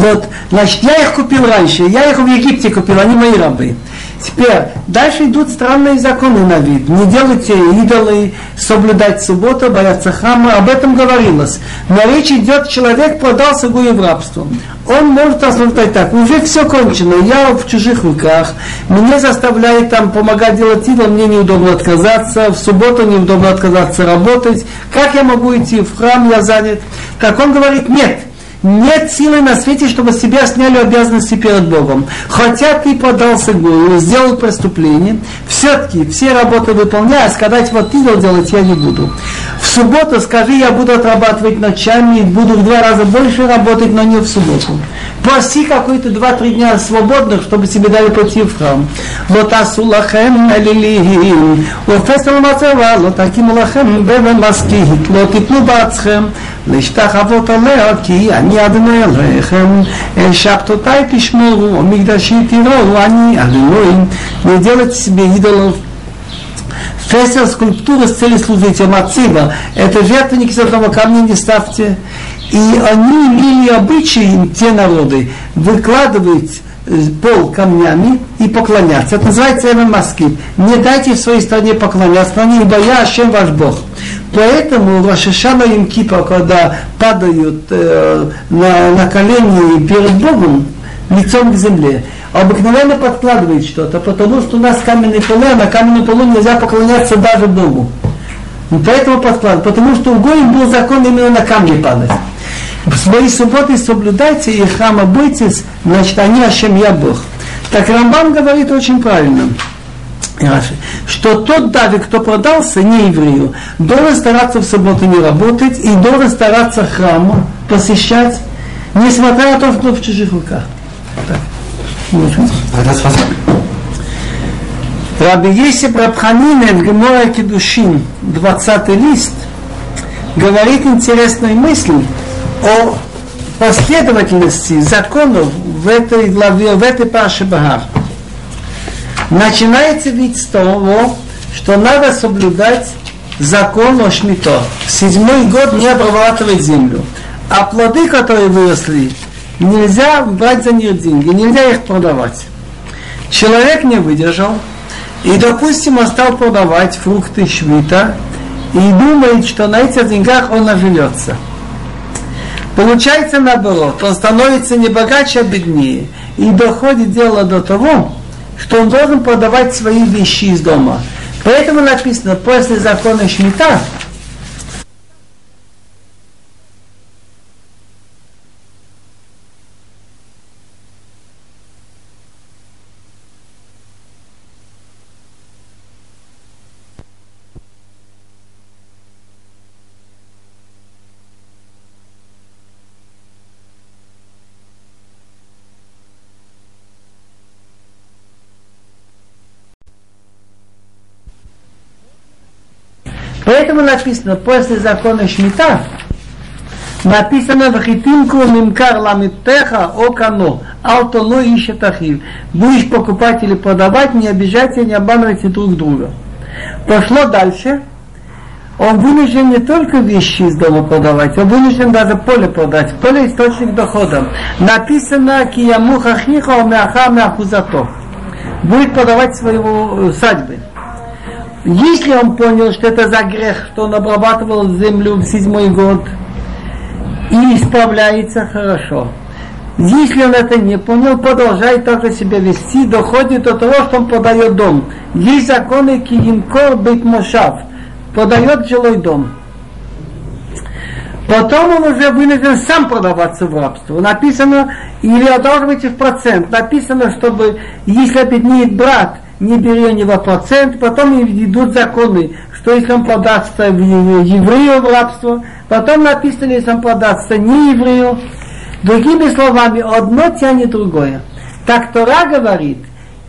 вот, значит, я их купил раньше, я их в Египте купил, они мои рабы. Теперь, дальше идут странные законы на вид. Не делайте идолы, соблюдать субботу, бояться хама. Об этом говорилось. Но речь идет, человек продался гую в рабство. Он может рассуждать так, уже все кончено, я в чужих руках, мне заставляет там помогать делать идол, мне неудобно отказаться, в субботу неудобно отказаться работать, как я могу идти в храм, я занят. Так он говорит, нет, нет силы на свете, чтобы с себя сняли обязанности перед Богом. Хотя ты подался Гуру, сделал преступление, все-таки все работы выполняя, сказать, вот ты делать я не буду. В субботу скажи, я буду отрабатывать ночами, буду в два раза больше работать, но не в субботу. Проси какой-то два-три дня свободных, чтобы себе дали пойти в храм. Вот асулахем алилихим, уфесал мацева, вот таким лахем бевен и плубацхем, להשתחוות עליה כי אני אדוני עליכם, שבתותיי תשמרו, ומקדשי תראו, אני אלוהים, не делать себе идолов. Фесер скульптуры с целью служить Мацива. Это жертвенник из этого камня не ставьте. И они имели обычаи, те народы, выкладывать пол камнями и поклоняться. Это называется Эвен Маски. Не дайте в своей стране поклоняться, ибо я Ашем ваш Бог. Поэтому Рашишана и Кипа, когда падают э, на, на колени перед Богом, лицом к земле, обыкновенно подкладывает что-то, потому что у нас каменный пол, а на каменный полу нельзя поклоняться даже Богу. И поэтому подкладывает, потому что у Гоим был закон именно на камни падать. Свои субботы соблюдайте и храма бойтесь, значит, они Ашем я Бог. Так Рамбам говорит очень правильно. Что тот даже, кто продался не еврею, должен стараться в субботу не работать и должен стараться храму посещать, несмотря на то, что в чужих руках. Так. Раби Есиб Рабханина в Гемора Кедушин, 20 лист, говорит интересную мысль о последовательности законов в этой главе, в этой Паше Багар. Начинается ведь с того, что надо соблюдать закон о Шмито. Седьмой год не обрабатывать землю. А плоды, которые выросли, нельзя брать за них деньги, нельзя их продавать. Человек не выдержал и, допустим, он стал продавать фрукты швита и думает, что на этих деньгах он оживется. Получается наоборот, он становится не богаче, а беднее. И доходит дело до того, что он должен продавать свои вещи из дома. Поэтому написано, после закона Шмита Поэтому написано, после закона Шмита, написано в хитинку мимкар ламитеха окано, алтоно ищет ахив. Будешь покупать или продавать, не обижайте, не обманывайте друг друга. Пошло дальше, он вынужден не только вещи из дома продавать, он вынужден даже поле продать. Поле источник дохода. Написано кияму хахиха мяха мяхузато. Будет продавать свои садьбы. Если он понял, что это за грех, что он обрабатывал землю в седьмой год и исправляется хорошо. Если он это не понял, продолжает также себя вести, доходит до того, что он продает дом. Есть законы киимкор бит мошав, продает жилой дом. Потом он уже вынужден сам продаваться в рабство. Написано, или одалживайте в процент. Написано, чтобы, если обеднеет брат, не бери у него процент, потом идут законы, что если он продастся еврею в рабство, потом написано, если он продастся не еврею. Другими словами, одно тянет другое. Так Тора говорит,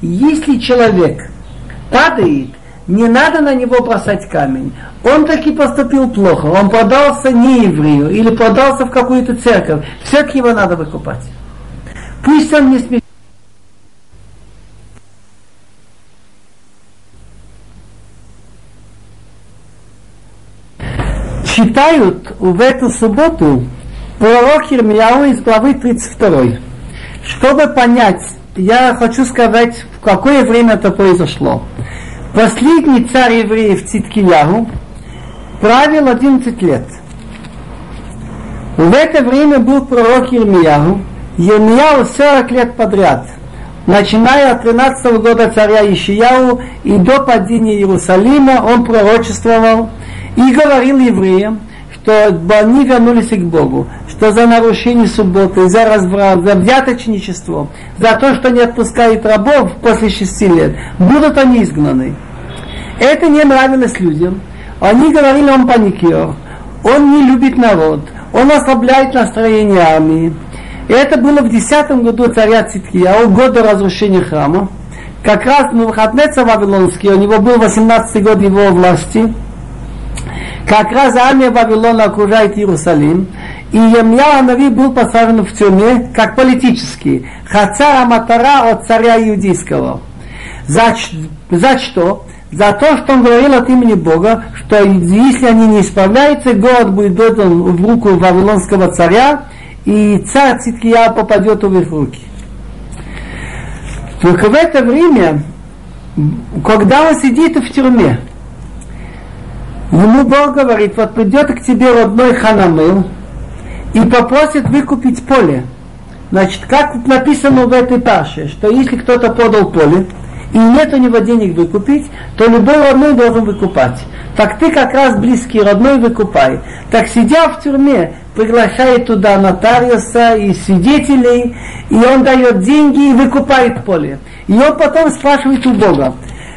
если человек падает, не надо на него бросать камень. Он таки поступил плохо, он продался не еврею или продался в какую-то церковь. Все-таки его надо выкупать. Пусть он не смеется. Читают в эту субботу пророк Ермияу из главы 32. Чтобы понять, я хочу сказать, в какое время это произошло. Последний царь евреев Циткиягу правил 11 лет. В это время был пророк Ермияу. Ермияу 40 лет подряд, начиная от 13 года царя Ишияу и до падения Иерусалима, он пророчествовал – и говорил евреям, что они вернулись к Богу, что за нарушение субботы, за разврат, за взяточничество, за то, что не отпускают рабов после шести лет, будут они изгнаны. Это не нравилось людям. Они говорили, он паникер, он не любит народ, он ослабляет настроение армии. И это было в десятом году царя Циткия, года разрушения храма. Как раз Навуходнецер Вавилонский, у него был 18 год его власти – как раз армия Вавилона окружает Иерусалим, и Емья Анави был посажен в тюрьме как политический. Хацара Матара от царя иудейского. За, за что? За то, что он говорил от имени Бога, что если они не исправляются, город будет отдан в руку вавилонского царя, и царь Циткия попадет в их руки. Только в это время, когда он сидит в тюрьме, Ему Бог говорит, вот придет к тебе родной Ханамыл и попросит выкупить поле. Значит, как написано в этой паше, что если кто-то подал поле, и нет у него денег выкупить, то любой родной должен выкупать. Так ты как раз близкий родной выкупай. Так сидя в тюрьме, приглашает туда нотариуса и свидетелей, и он дает деньги и выкупает поле. И он потом спрашивает у Бога,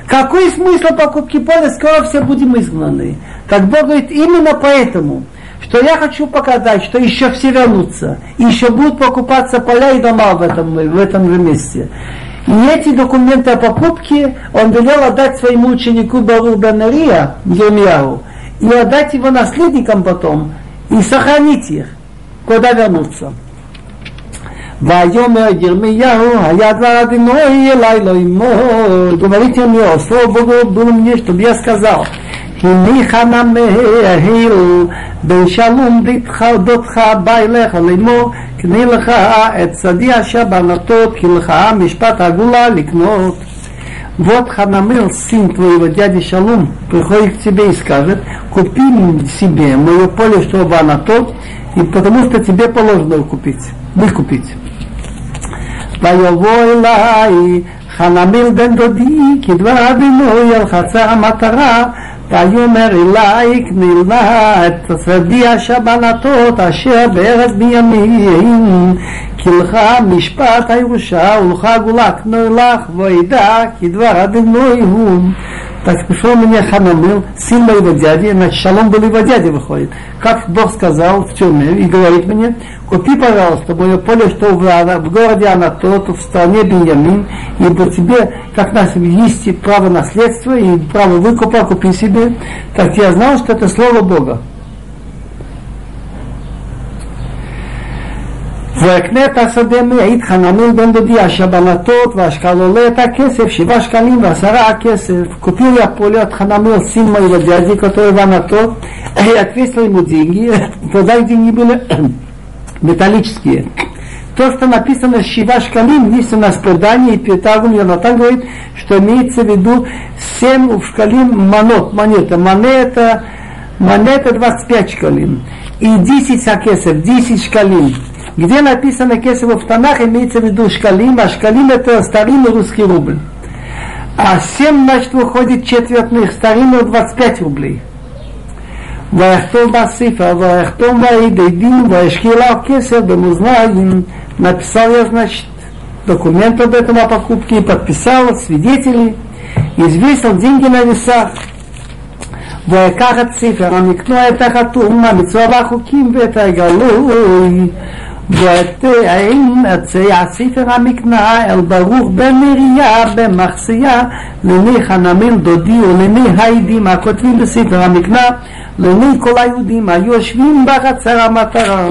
какой смысл покупки поля, скоро все будем изгнаны. Так Бог говорит, именно поэтому, что я хочу показать, что еще все вернутся, еще будут покупаться поля и дома в этом, в этом же месте. И эти документы о покупке он велел отдать своему ученику Бару Бенария, Ермияу, и отдать его наследникам потом, и сохранить их, куда вернуться. ויאמר ירמיהו, היה דבר אדינוי אליי לא ימול. Говорит Ермияу, слово Богу было мне, чтобы я сказал, הניח הנמהל בן שלום דתך בא אליך לאמור קנה לך את שדי אשר בנתות כי לך משפט הגולה לקנות вот Ханамел, сын твоего дяди Шалум, приходит к тебе и скажет, купи себе мое поле, чтобы она тот, и потому что тебе положено купить, выкупить. ויבוא אליי חנמיל בן דודי כדבר הבינוי על חצר המטרה ויאמר אלי קנילה את שדי השבנתות אשר בארץ בנימין כי לך משפט הירושה ולך גולה קנו לך וידע כי דבר הבינוי הוא так пришел мне Ханамил, сын моего дяди, значит, шалом был его дядя выходит. Как Бог сказал в тюрьме и говорит мне, купи, пожалуйста, мое поле, что в, в городе Анатот, в стране Беньямин, ибо тебе, как нас есть право наследства и право выкупа, купи себе. Так я знал, что это слово Бога. ויקנה את השדה מעיד חנמל בן דודי השבנתות והשקלולה את הכסף שבעה שקלים ועשרה הכסף. Купил я поле от Ханамел, сын моего дяди, который в Анатот, и ответил ему деньги. Тогда деньги были металлические. То, что написано Шива Шкалим, есть у нас предание, и Петагун Йонатан говорит, что имеется в виду 7 шкалим манот, монета. Монета, монета 25 шкалим. И 10 сакесов, 10 шкалим. Где написано кесово в Танах, имеется в виду шкалим, а шкалим это старинный русский рубль. А 7, значит, выходит четвертных, старинных 25 рублей. ויחתום בספר, ויחתום וידי דין, וישקיע לו כסף במאזניים. Написал я, значит, документ об этом о покупке, подписал свидетелей, извесил деньги на весах. ויקח את ספר המקנוע את החתום, המצווה והחוקים ואת הגלוי ותאין הספר המקנע אל ברוך בן נריה במחסיה לעיני חנמל דודי ולעיני העדים הכותבים בספר המקנע לעיני כל היהודים היושבים בחצר המטרה.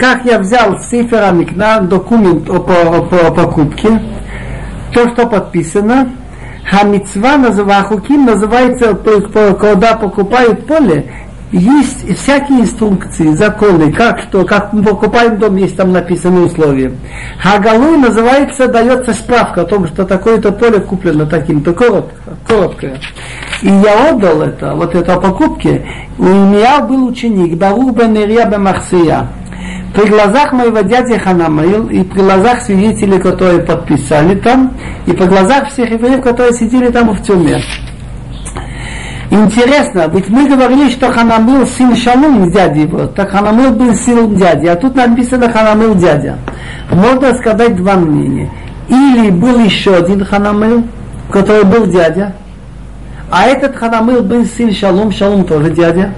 Как я взял Сифера Микна, документ о, о, о покупке, то, что подписано, Хамицва называется, Хуким называется, когда покупают поле, есть всякие инструкции, законы, как что, как мы покупаем дом, есть там написаны условия. Хагалуй называется, дается справка о том, что такое-то поле куплено таким-то, коротко, короткое. И я отдал это, вот это о покупке. У меня был ученик, Бару бен Ирия бен Махсия. При глазах моего дяди Ханамаил и при глазах свидетелей, которые подписали там, и при глазах всех евреев, которые сидели там в тюрьме. Интересно, ведь мы говорили, что Ханамыл сын Шалум дяди его, так Ханамыл был сын дяди, а тут написано Ханамыл дядя. Можно сказать два мнения. Или был еще один Ханамыл, который был дядя, а этот Ханамыл был сын Шалум, Шалум тоже дядя.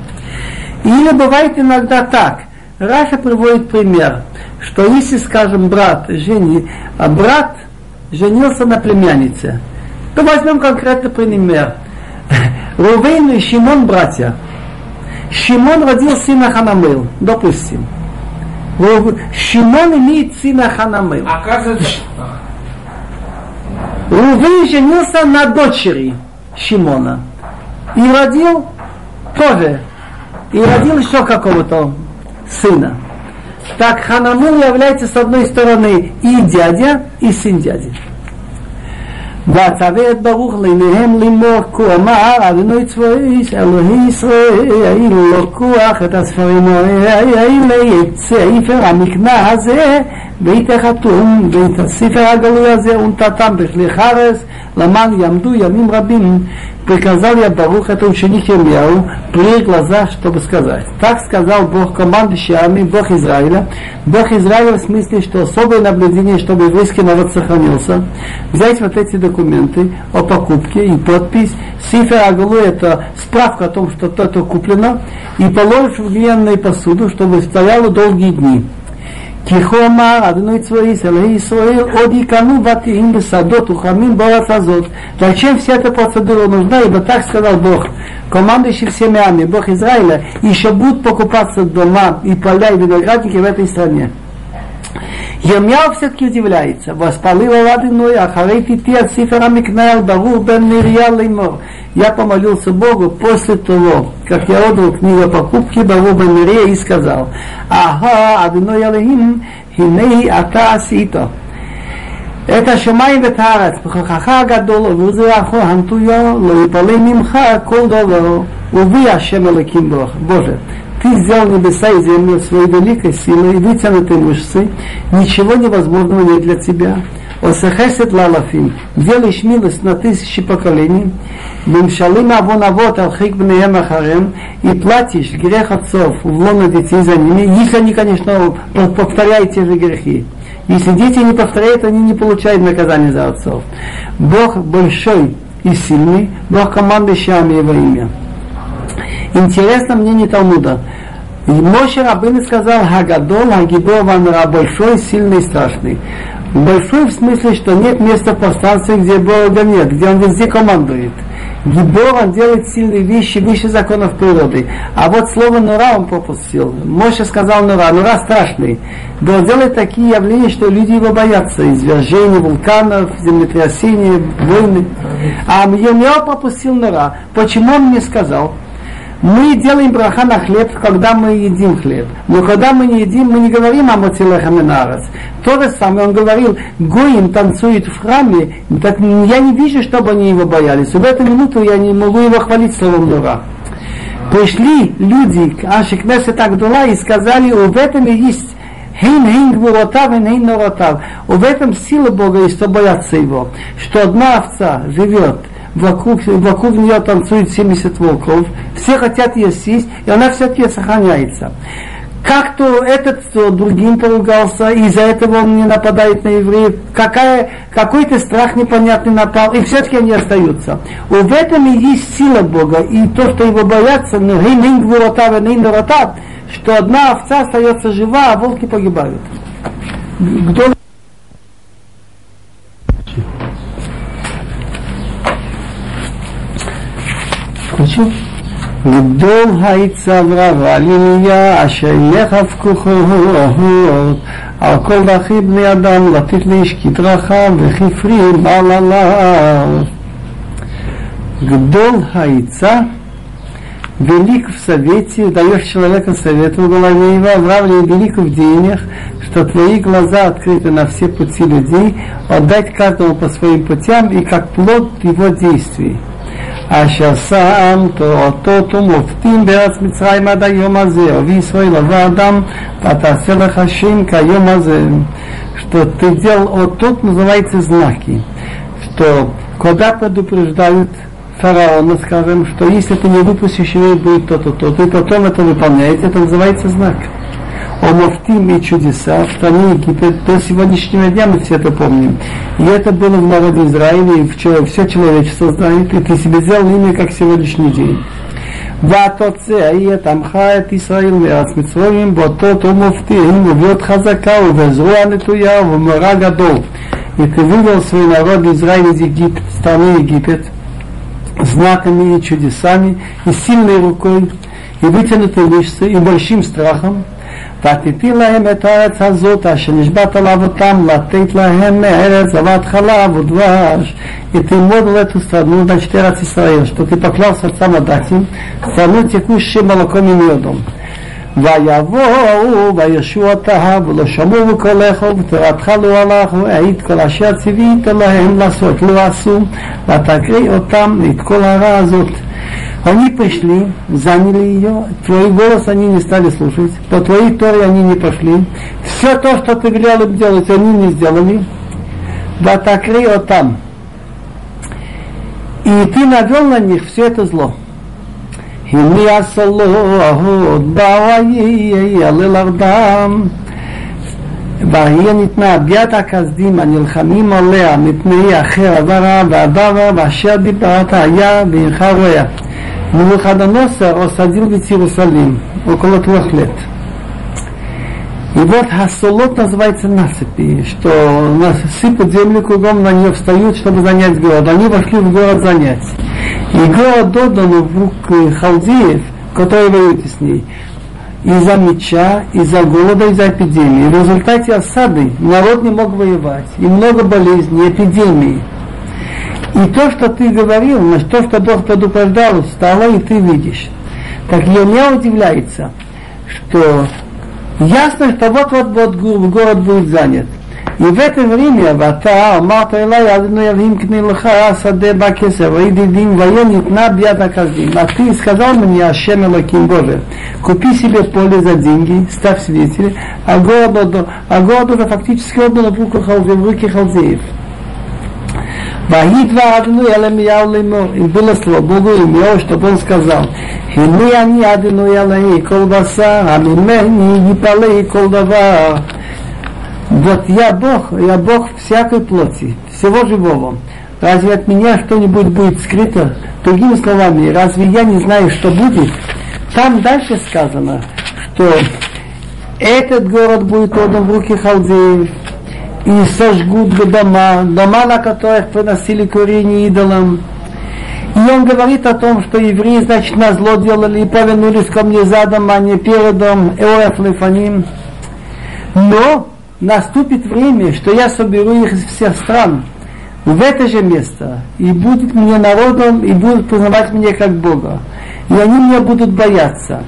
Или бывает иногда так. Раша приводит пример, что если, скажем, брат, жени, а брат женился на племяннице, то возьмем конкретный пример. Рувейн и Шимон братья. Шимон родил сына Ханамел, допустим. Шимон имеет сына Ханамел. Рувейн женился на дочери Шимона. И родил тоже. И родил еще какого-то сына. Так Ханамул является с одной стороны и дядя, и сын дяди. ועצבת ברוך לעיניהם לימור כה אמר אדוני צבאיס אלוהי ישראל לוקח את הספרים האלה את ספר המקנה הזה ואת החתום ואת הספר הגלוי הזה ונתתם בכלי חרס למען יעמדו ימים рабим, приказал я Барух, это ученик Ирмияу, при глазах, чтобы сказать. Так сказал Бог, командующий армией, Бог Израиля. Бог Израиля в смысле, что особое наблюдение, чтобы еврейский народ сохранился. Взять вот эти документы о покупке и подпись. Сифер Агалу это справка о том, что то-то куплено. И положишь в глиняную посуду, чтобы стояло долгие дни. כי כה אמר אדוני צבאי אלוהי ישראל עוד יקנו בתים בשדות וחמים בארץ הזאת. Зачем вся эта процедура нужна? Ибо так сказал Бог, командующий всеми армиями, Бог Израиля, еще будут покупаться дома и поля и виноградники в этой стране. ירמיהו все-таки удивляется. Воспалил Аладиной, אחרי תיתי על ספר המקנה על ברור בן נריה לאמור. Я помолился Богу после того, как я отдал книгу о покупке Бару бен Нирия и сказал, Ага, Адиной Алехим, хиней ата асито. את השמיים ואת הארץ, בכוחך הגדול ובעוזרך המטויו, לא יפלא ממך כל דבר, ובי השם אלוקים Боже, ты сделал небеса и землю своей великой силой, и вытянутой мышцы, ничего невозможного нет для тебя. Осехесет лалафим, делаешь милость на тысячи поколений, мемшалим авон алхик бнеем ахарем, и платишь грех отцов в лоно детей за ними, если они, конечно, повторяют те же грехи. Если дети не повторяют, они не получают наказание за отцов. Бог большой и сильный, Бог командующий его имя. Интересно мнение Талмуда. Моше Рабын сказал Хагадол, Хагибор Ванра, большой, сильный, страшный. Большой в смысле, что нет места в пространстве, где Бога нет, где он везде командует. Гибор, он делает сильные вещи выше законов природы. А вот слово Нура он пропустил. Моше сказал Нура, Нура страшный. Да он делает такие явления, что люди его боятся. Извержения вулканов, землетрясения, войны. А Йомио пропустил Нура. Почему он не сказал? Мы делаем браха на хлеб, когда мы едим хлеб. Но когда мы не едим, мы не говорим о мотилеха минарец. То же самое он говорил, Гоим танцует в храме, так я не вижу, чтобы они его боялись. В эту минуту я не могу его хвалить словом дура. Пришли люди к Ашикнесе Тагдула и сказали, в этом и есть Хейн хейн гвуротав, хейн норотав. В этом сила Бога и что боятся его. Что одна овца живет вокруг, вокруг нее танцует 70 волков, все хотят ее съесть, и она все-таки сохраняется. Как-то этот другим поругался, и из-за этого он не нападает на евреев. Какая, какой-то страх непонятный напал, и все-таки они остаются. В этом и есть сила Бога, и то, что его боятся, ну, что одна овца остается жива, а волки погибают. Кто Почему? גדול היצברה ועליליה אשר יחף כוחו על כל דרכי בני אדם לתת לאיש כדרכה וכפרים על עליו. גדול העצה велик в совете, даешь человеку совет в голове его, обравлен велик в деньгах, что твои глаза открыты на все пути людей, отдать каждому по своим путям и как плод его действий. אשר שמת אותות ומופתים בארץ מצרים עד היום הזה, אבי ישראל לבא אדם ותעשה לך שם כיום הזה. Что ты делал вот тут называется знаки, что когда предупреждают фараона, скажем, что если ты не выпустишь его, будет то-то, то-то, и потом это выполняете, это называется знак о Муфтим и чудеса в стране Египет до сегодняшнего дня мы все это помним. И это было в народе Израиля, и все, все человечество знает, и ты себе сделал имя, как сегодняшний день. והתוצא יהיה תמכה את ישראל מארץ מצרים באותו תום מופתים וביות חזקה ובזרוע נטויה ובמורא גדול. И ты вывел свой народ Израиль из Египет, страны Египет, знаками и чудесами, и сильной рукой, и вытянутой мышцей, и большим страхом, ותיתי להם את הארץ הזאת אשר נשבעת לאבותם לתת להם מארץ זבת חלב ודבש и ты модул эту страну, значит, Эрец Исраил, что ты поклялся отцам дать им страну, текущую молоком и медом. ויבואו וישו אותה ולא שמעו בקולך ובתורתך לא הלכו העיד כל אשר ציווית להם לעשות לא עשו ותקריא אותם את כל הרע הזאת Они пришли, заняли ее, твой голос они не стали слушать, по твоей торе они не пошли. Все то, что ты велел им делать, они не сделали. Ватакри там. И ты навел на них все это зло. הנה הסולות באוהי יעלל ארדם והיה ניתנה ביאת הכסדים הנלחמים עליה מפני אחר עברה והדבר ואשר דיברת היה והנך רויה Навуходоносор осадил ведь Иерусалим около трех лет. И вот Хасолот называется насыпи, что сыпят землю кругом, на нее встают, чтобы занять город. Они вошли в город занять. И город отдан в руки халдеев, которые воюют с ней. Из-за меча, из-за голода, из-за эпидемии. В результате осады народ не мог воевать. И много болезней, эпидемий. И то, что ты говорил, на то, что Бог предупреждал, стало, и ты видишь. Так я Илья удивляется, что ясно, что вот-вот вот город будет занят. И в это время Вата, Марта Илай, Адну Явим Книлха, Саде Бакесев, Идидим, на Набьята Каздим. А ты сказал мне, Ашем Элаким Боже, купи себе поле за деньги, ставь свидетели, а город, а город уже фактически отдан в руки халдеев. Ваидва Адну Ялемияу Леймор. И было слово Богу Имьо, чтобы он сказал, Хини они Адну Ялей Колбаса, Амимени Гипалей Колдава. Вот я Бог, я Бог всякой плоти, всего живого. Разве от меня что-нибудь будет скрыто? Другими словами, разве я не знаю, что будет? Там дальше сказано, что этот город будет отдан в руки халдеев, и сожгут дома, дома, на которых приносили курение идолам. И он говорит о том, что евреи, значит, на зло делали и повернулись ко мне задом, а не передом, эоэф лефаним. Но наступит время, что я соберу их из всех стран в это же место, и будет мне народом, и будут признавать меня как Бога. И они меня будут бояться.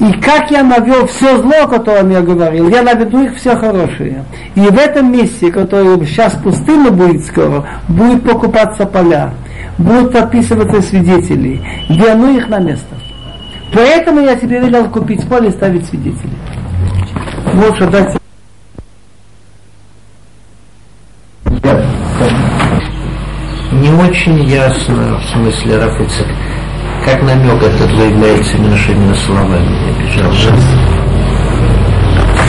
И как я навел все зло, о котором я говорил, я наведу их все хорошее. И в этом месте, которое сейчас пустыня будет скоро, будет покупаться поля, будут подписываться свидетели. Верну их на место. Поэтому я тебе велел купить поле и ставить свидетелей. Лучше дать не очень ясно в смысле Рафицек как намек этот заявляется немножко именно словами, не обижал.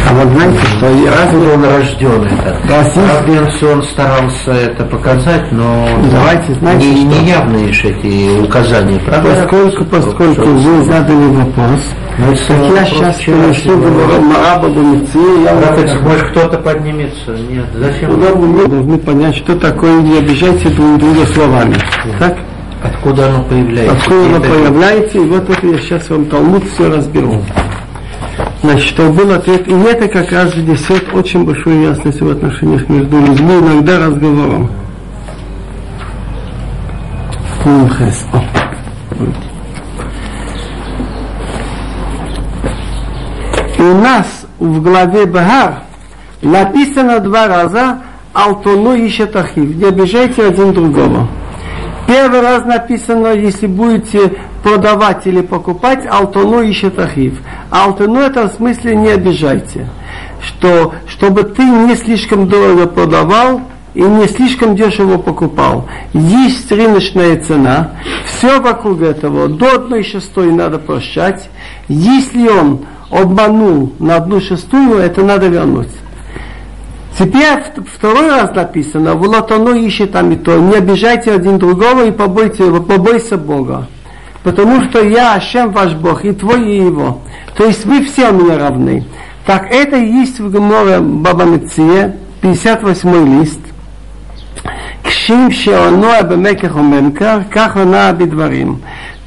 А вот знаете, что разве он рожденный так? Разве он старался это показать, но Давайте, знаете, не, не явные эти указания, правда? Поскольку, поскольку вы задали вопрос, ну, так я сейчас перешлю говорю Мараба Бамици, я Рафик, может кто-то поднимется? Нет, зачем? Вы должны понять, что такое не обижайте друг друга словами. Так? Откуда оно появляется? Откуда оно появляется, и вот это я сейчас вам Талмуд все разберу. Значит, что был ответ, и это как раз несет очень большую ясность в отношениях между людьми, иногда разговором. И у нас в главе Багар написано два раза «Алтону ищет ахив». Не обижайте один другого. Первый раз написано, если будете продавать или покупать, алтону ищет ахив. Алтону это в смысле не обижайте. Что, чтобы ты не слишком дорого продавал и не слишком дешево покупал. Есть рыночная цена, все вокруг этого, до одной шестой надо прощать. Если он обманул на одну шестую, это надо вернуть. Теперь второй раз написано, вот оно ищет там и то, не обижайте один другого и побойте, побойся Бога. Потому что я, Ашем ваш Бог, и твой, и его. То есть вы все мне равны. Так это и есть в Геморе Баба Меция, 58 лист. Кшим шеоноа бемекех уменкар, как она бедварим.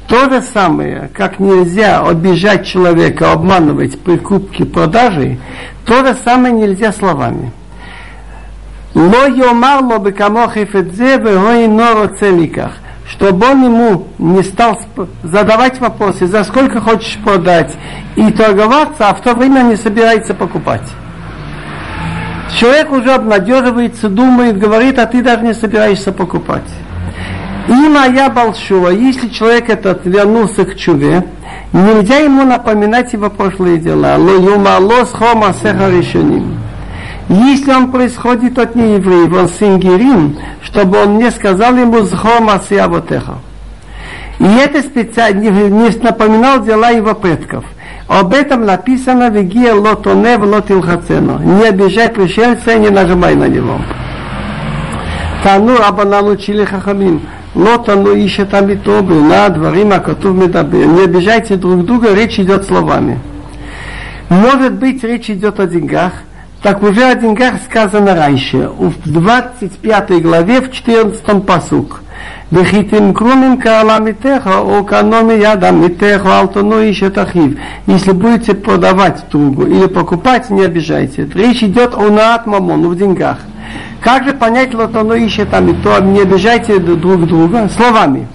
То же самое, как нельзя обижать человека, обманывать прикупки, продажи, то же самое нельзя словами. לא יאמר לו בכמוך חפץ זה והוא אינו רוצה מכך. чтобы он ему не стал задавать вопросы, за сколько хочешь продать, и торговаться, а в то время не собирается покупать. Человек уже обнадеживается, думает, говорит, а ты даже не собираешься покупать. И моя большого, если человек этот вернулся к чуве, нельзя ему напоминать его прошлые дела. Ло хома решеним. Если он происходит от неевреев, он сингерим, чтобы он не сказал ему зхома сиавотеха. И это специально не напоминал дела его предков. Об этом написано в Гия Лотоне в Лотилхацено. Не обижай пришельца и не нажимай на него. Тану Абанан учили Хахамим. Лотану ищет Амитобу на дворим Акатув Медабе. Не обижайте друг друга, речь идет словами. Может быть, речь идет о деньгах, так уже о деньгах сказано раньше, в 25 главе, в 14 посук. Вехитим крумим кааламитеха, о каноми ядам митеха, алтону ищет ахив. Если будете продавать другу или покупать, не обижайте. Речь идет о наат мамону в деньгах. Как же понять лотону и то, не обижайте друг друга словами.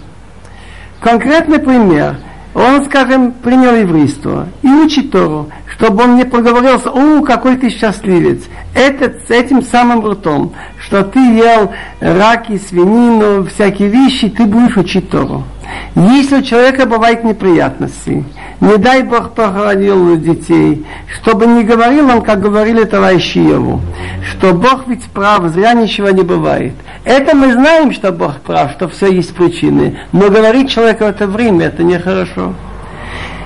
Конкретный пример. Он, скажем, принял еврейство и учит Тору чтобы он не проговорился, о, какой ты счастливец. Это с этим самым ртом, что ты ел раки, свинину, всякие вещи, ты будешь учить Тору. Если у человека бывают неприятности, не дай Бог похоронил детей, чтобы не говорил он, как говорили товарищи его, что Бог ведь прав, зря ничего не бывает. Это мы знаем, что Бог прав, что все есть причины, но говорить человеку это время, это нехорошо.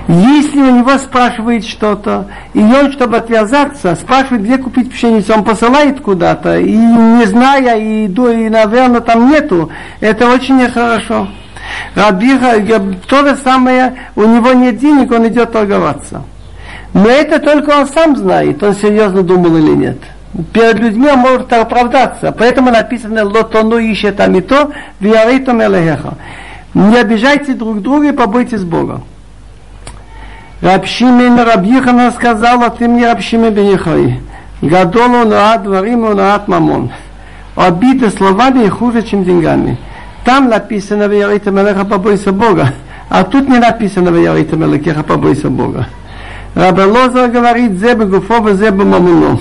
Если у него спрашивает что-то, и он, чтобы отвязаться, спрашивает, где купить пшеницу, он посылает куда-то, и не зная, и, и наверное, там нету, это очень нехорошо. Рабиха, то же самое, у него нет денег, он идет торговаться. Но это только он сам знает, он серьезно думал или нет. Перед людьми он может оправдаться. Поэтому написано «Лотону ищет амито, виариту мелехеха». Не обижайте друг друга и побойтесь Бога. Рабшимен Рабьихана сказал, а ты мне Рабшимен Бенихай. Гадолу наат двориму наат мамон. Обиды словами хуже, чем деньгами. Там написано «Веярите мелеха побойся Бога», а тут не написано «Веярите мелехеха побойся Бога». Рабелоза говорит «Зебе гуфова, зебе мамуно».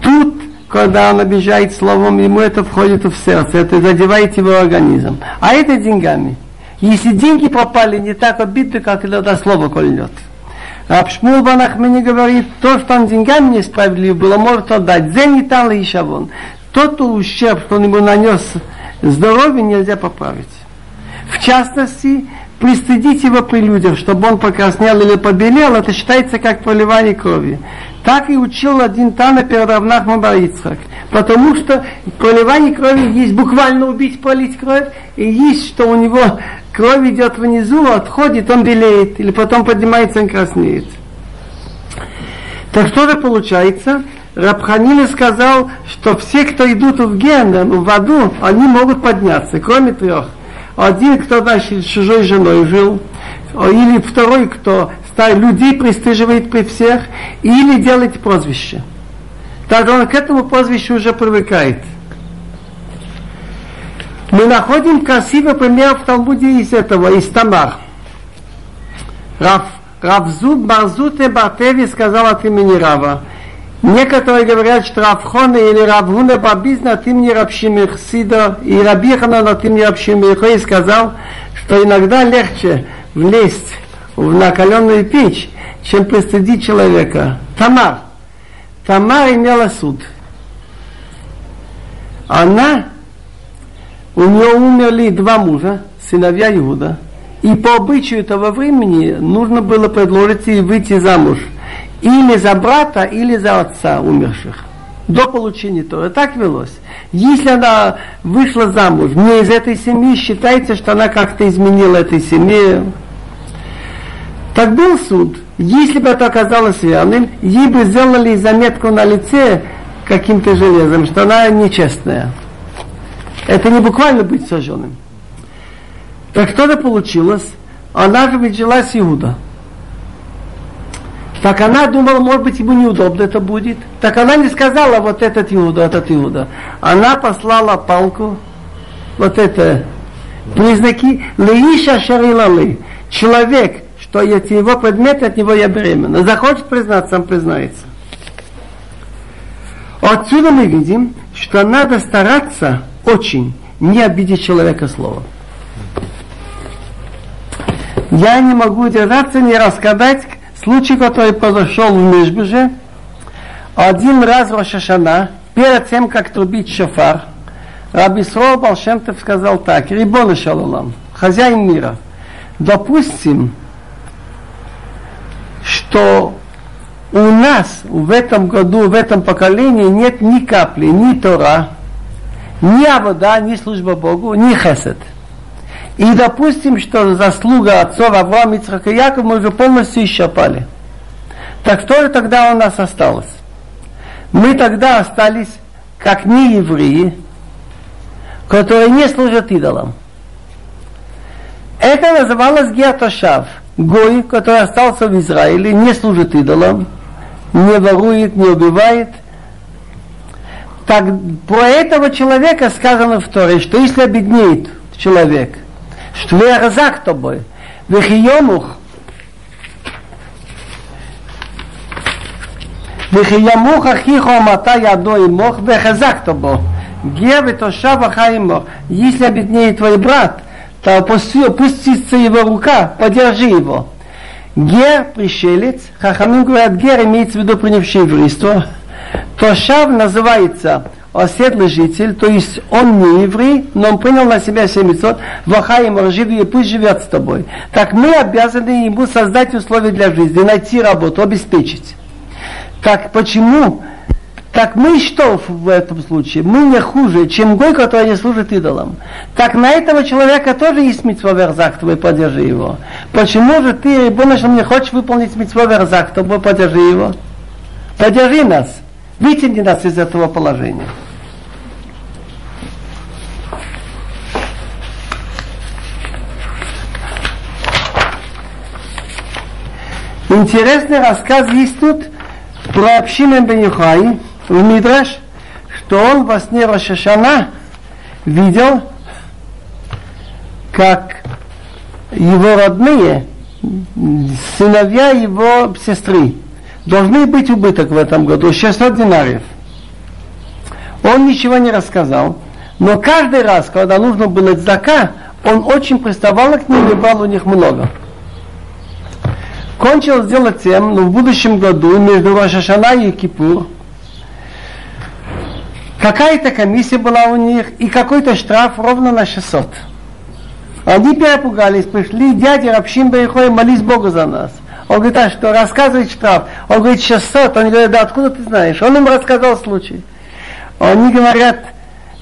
Тут, когда он обижает словом, ему это входит в сердце, это задевает его организм. А это деньгами. Если деньги попали, не так обидно, как когда слово кольнет. Рабшмул Банахмени говорит, то, что он деньгами несправедливо было, может отдать. Зенитал и шавон. Тот ущерб, что он ему нанес здоровье, нельзя поправить. В частности, пристыдить его при людях, чтобы он покраснел или побелел, это считается как проливание крови. Так и учил один Тана перед Равнахмом Барицхак. Потому что проливание крови есть буквально убить, полить кровь, и есть, что у него кровь идет внизу, отходит, он белеет, или потом поднимается, он краснеет. Так что же получается? Рабханина сказал, что все, кто идут в ген, в аду, они могут подняться, кроме трех. Один, кто, значит, с чужой женой жил, или второй, кто людей пристыживает при всех, или делает прозвище. Так он к этому прозвищу уже привыкает. Мы находим красивый пример в Талмуде из этого, из Тамар. Рав, Равзуд Барзуте Бартеви сказал от имени Рава. Некоторые говорят, что Равхона или Равгуна Бабизна от имени Рабшими Хсида и Рабихана от имени Рабшими Хой сказал, что иногда легче влезть в накаленную печь, чем пристыдить человека. Тамар. Тамар имела суд. Она у нее умерли два мужа, сыновья Иуда, и по обычаю того времени нужно было предложить ей выйти замуж или за брата, или за отца умерших. До получения Тора. Так велось. Если она вышла замуж не из этой семьи, считается, что она как-то изменила этой семье. Так был суд. Если бы это оказалось верным, ей бы сделали заметку на лице каким-то железом, что она нечестная. Это не буквально быть сожженным. Так что-то получилось. Она же ведь жила с Иуда. Так она думала, может быть, ему неудобно это будет. Так она не сказала, вот этот Иуда, этот Иуда. Она послала палку, вот это Признаки леиша шарилалы. Человек, что эти его предметы, от него я беременна. Захочет признаться, сам признается. Отсюда мы видим, что надо стараться очень не обидеть человека словом. Я не могу держаться, не рассказать случай, который произошел в Межбеже. Один раз в Рошашана, перед тем, как трубить шофар, Раби Срол Балшемтов сказал так, Рибон Шалалам, хозяин мира, допустим, что у нас в этом году, в этом поколении нет ни капли, ни Тора, ни Авода, ни служба Богу, ни Хесед. И допустим, что заслуга отцов Авраама, Ицхака и Якова мы уже полностью исчерпали. Так что же тогда у нас осталось? Мы тогда остались как не евреи, которые не служат идолам. Это называлось Гертошав. Гой, который остался в Израиле, не служит идолам, не ворует, не убивает. Так про этого человека сказано в Торе, что если обеднеет человек, что я разак тобой, вехиемух, וחימוך אחיך ומתה ידו עמוך וחזקת בו. גר ותושב אחי עמוך. Если обеднеет твой брат, то опустится его рука, подержи его. Гер, пришелец, Хахамин говорят, гер имеется в виду принявший еврейство. Тошав называется оседлый житель, то есть он не еврей, но он принял на себя 700, ваха ему живи, пусть живет с тобой. Так мы обязаны ему создать условия для жизни, найти работу, обеспечить. Так почему так мы что в этом случае? Мы не хуже, чем гой, который не служит идолам. Так на этого человека тоже есть митцва верзак, твой поддержи его. Почему же ты, Рибонашем, не хочешь выполнить митцва верзак, тобой поддержи его? Поддержи нас. Вытяни нас из этого положения. Интересный рассказ есть тут про общину Бенюхай, в Мидраш, что он во сне Рошашана видел, как его родные, сыновья его сестры, должны быть убыток в этом году, 600 динариев. Он ничего не рассказал, но каждый раз, когда нужно было дзака, он очень приставал к ним и брал у них много. Кончил сделать тем, но в будущем году между Рошашана и Кипур – Какая-то комиссия была у них и какой-то штраф ровно на 600. Они перепугались, пришли, дядя Рабшин Бейхой, молись Богу за нас. Он говорит, а что, рассказывает штраф. Он говорит, 600. Он говорит, да откуда ты знаешь? Он им рассказал случай. Они говорят,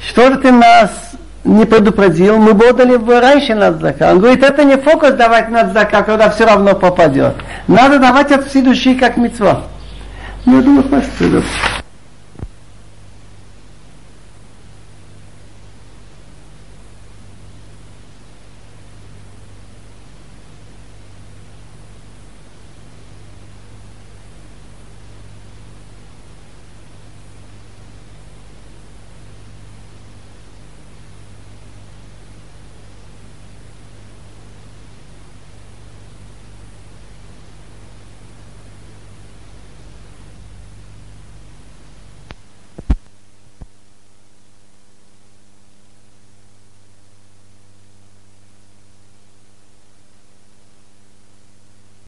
что ты нас не предупредил, мы бы отдали бы раньше надзака. Он говорит, это не фокус давать надзака, когда все равно попадет. Надо давать от всей души как мецва. Я думаю, хватит.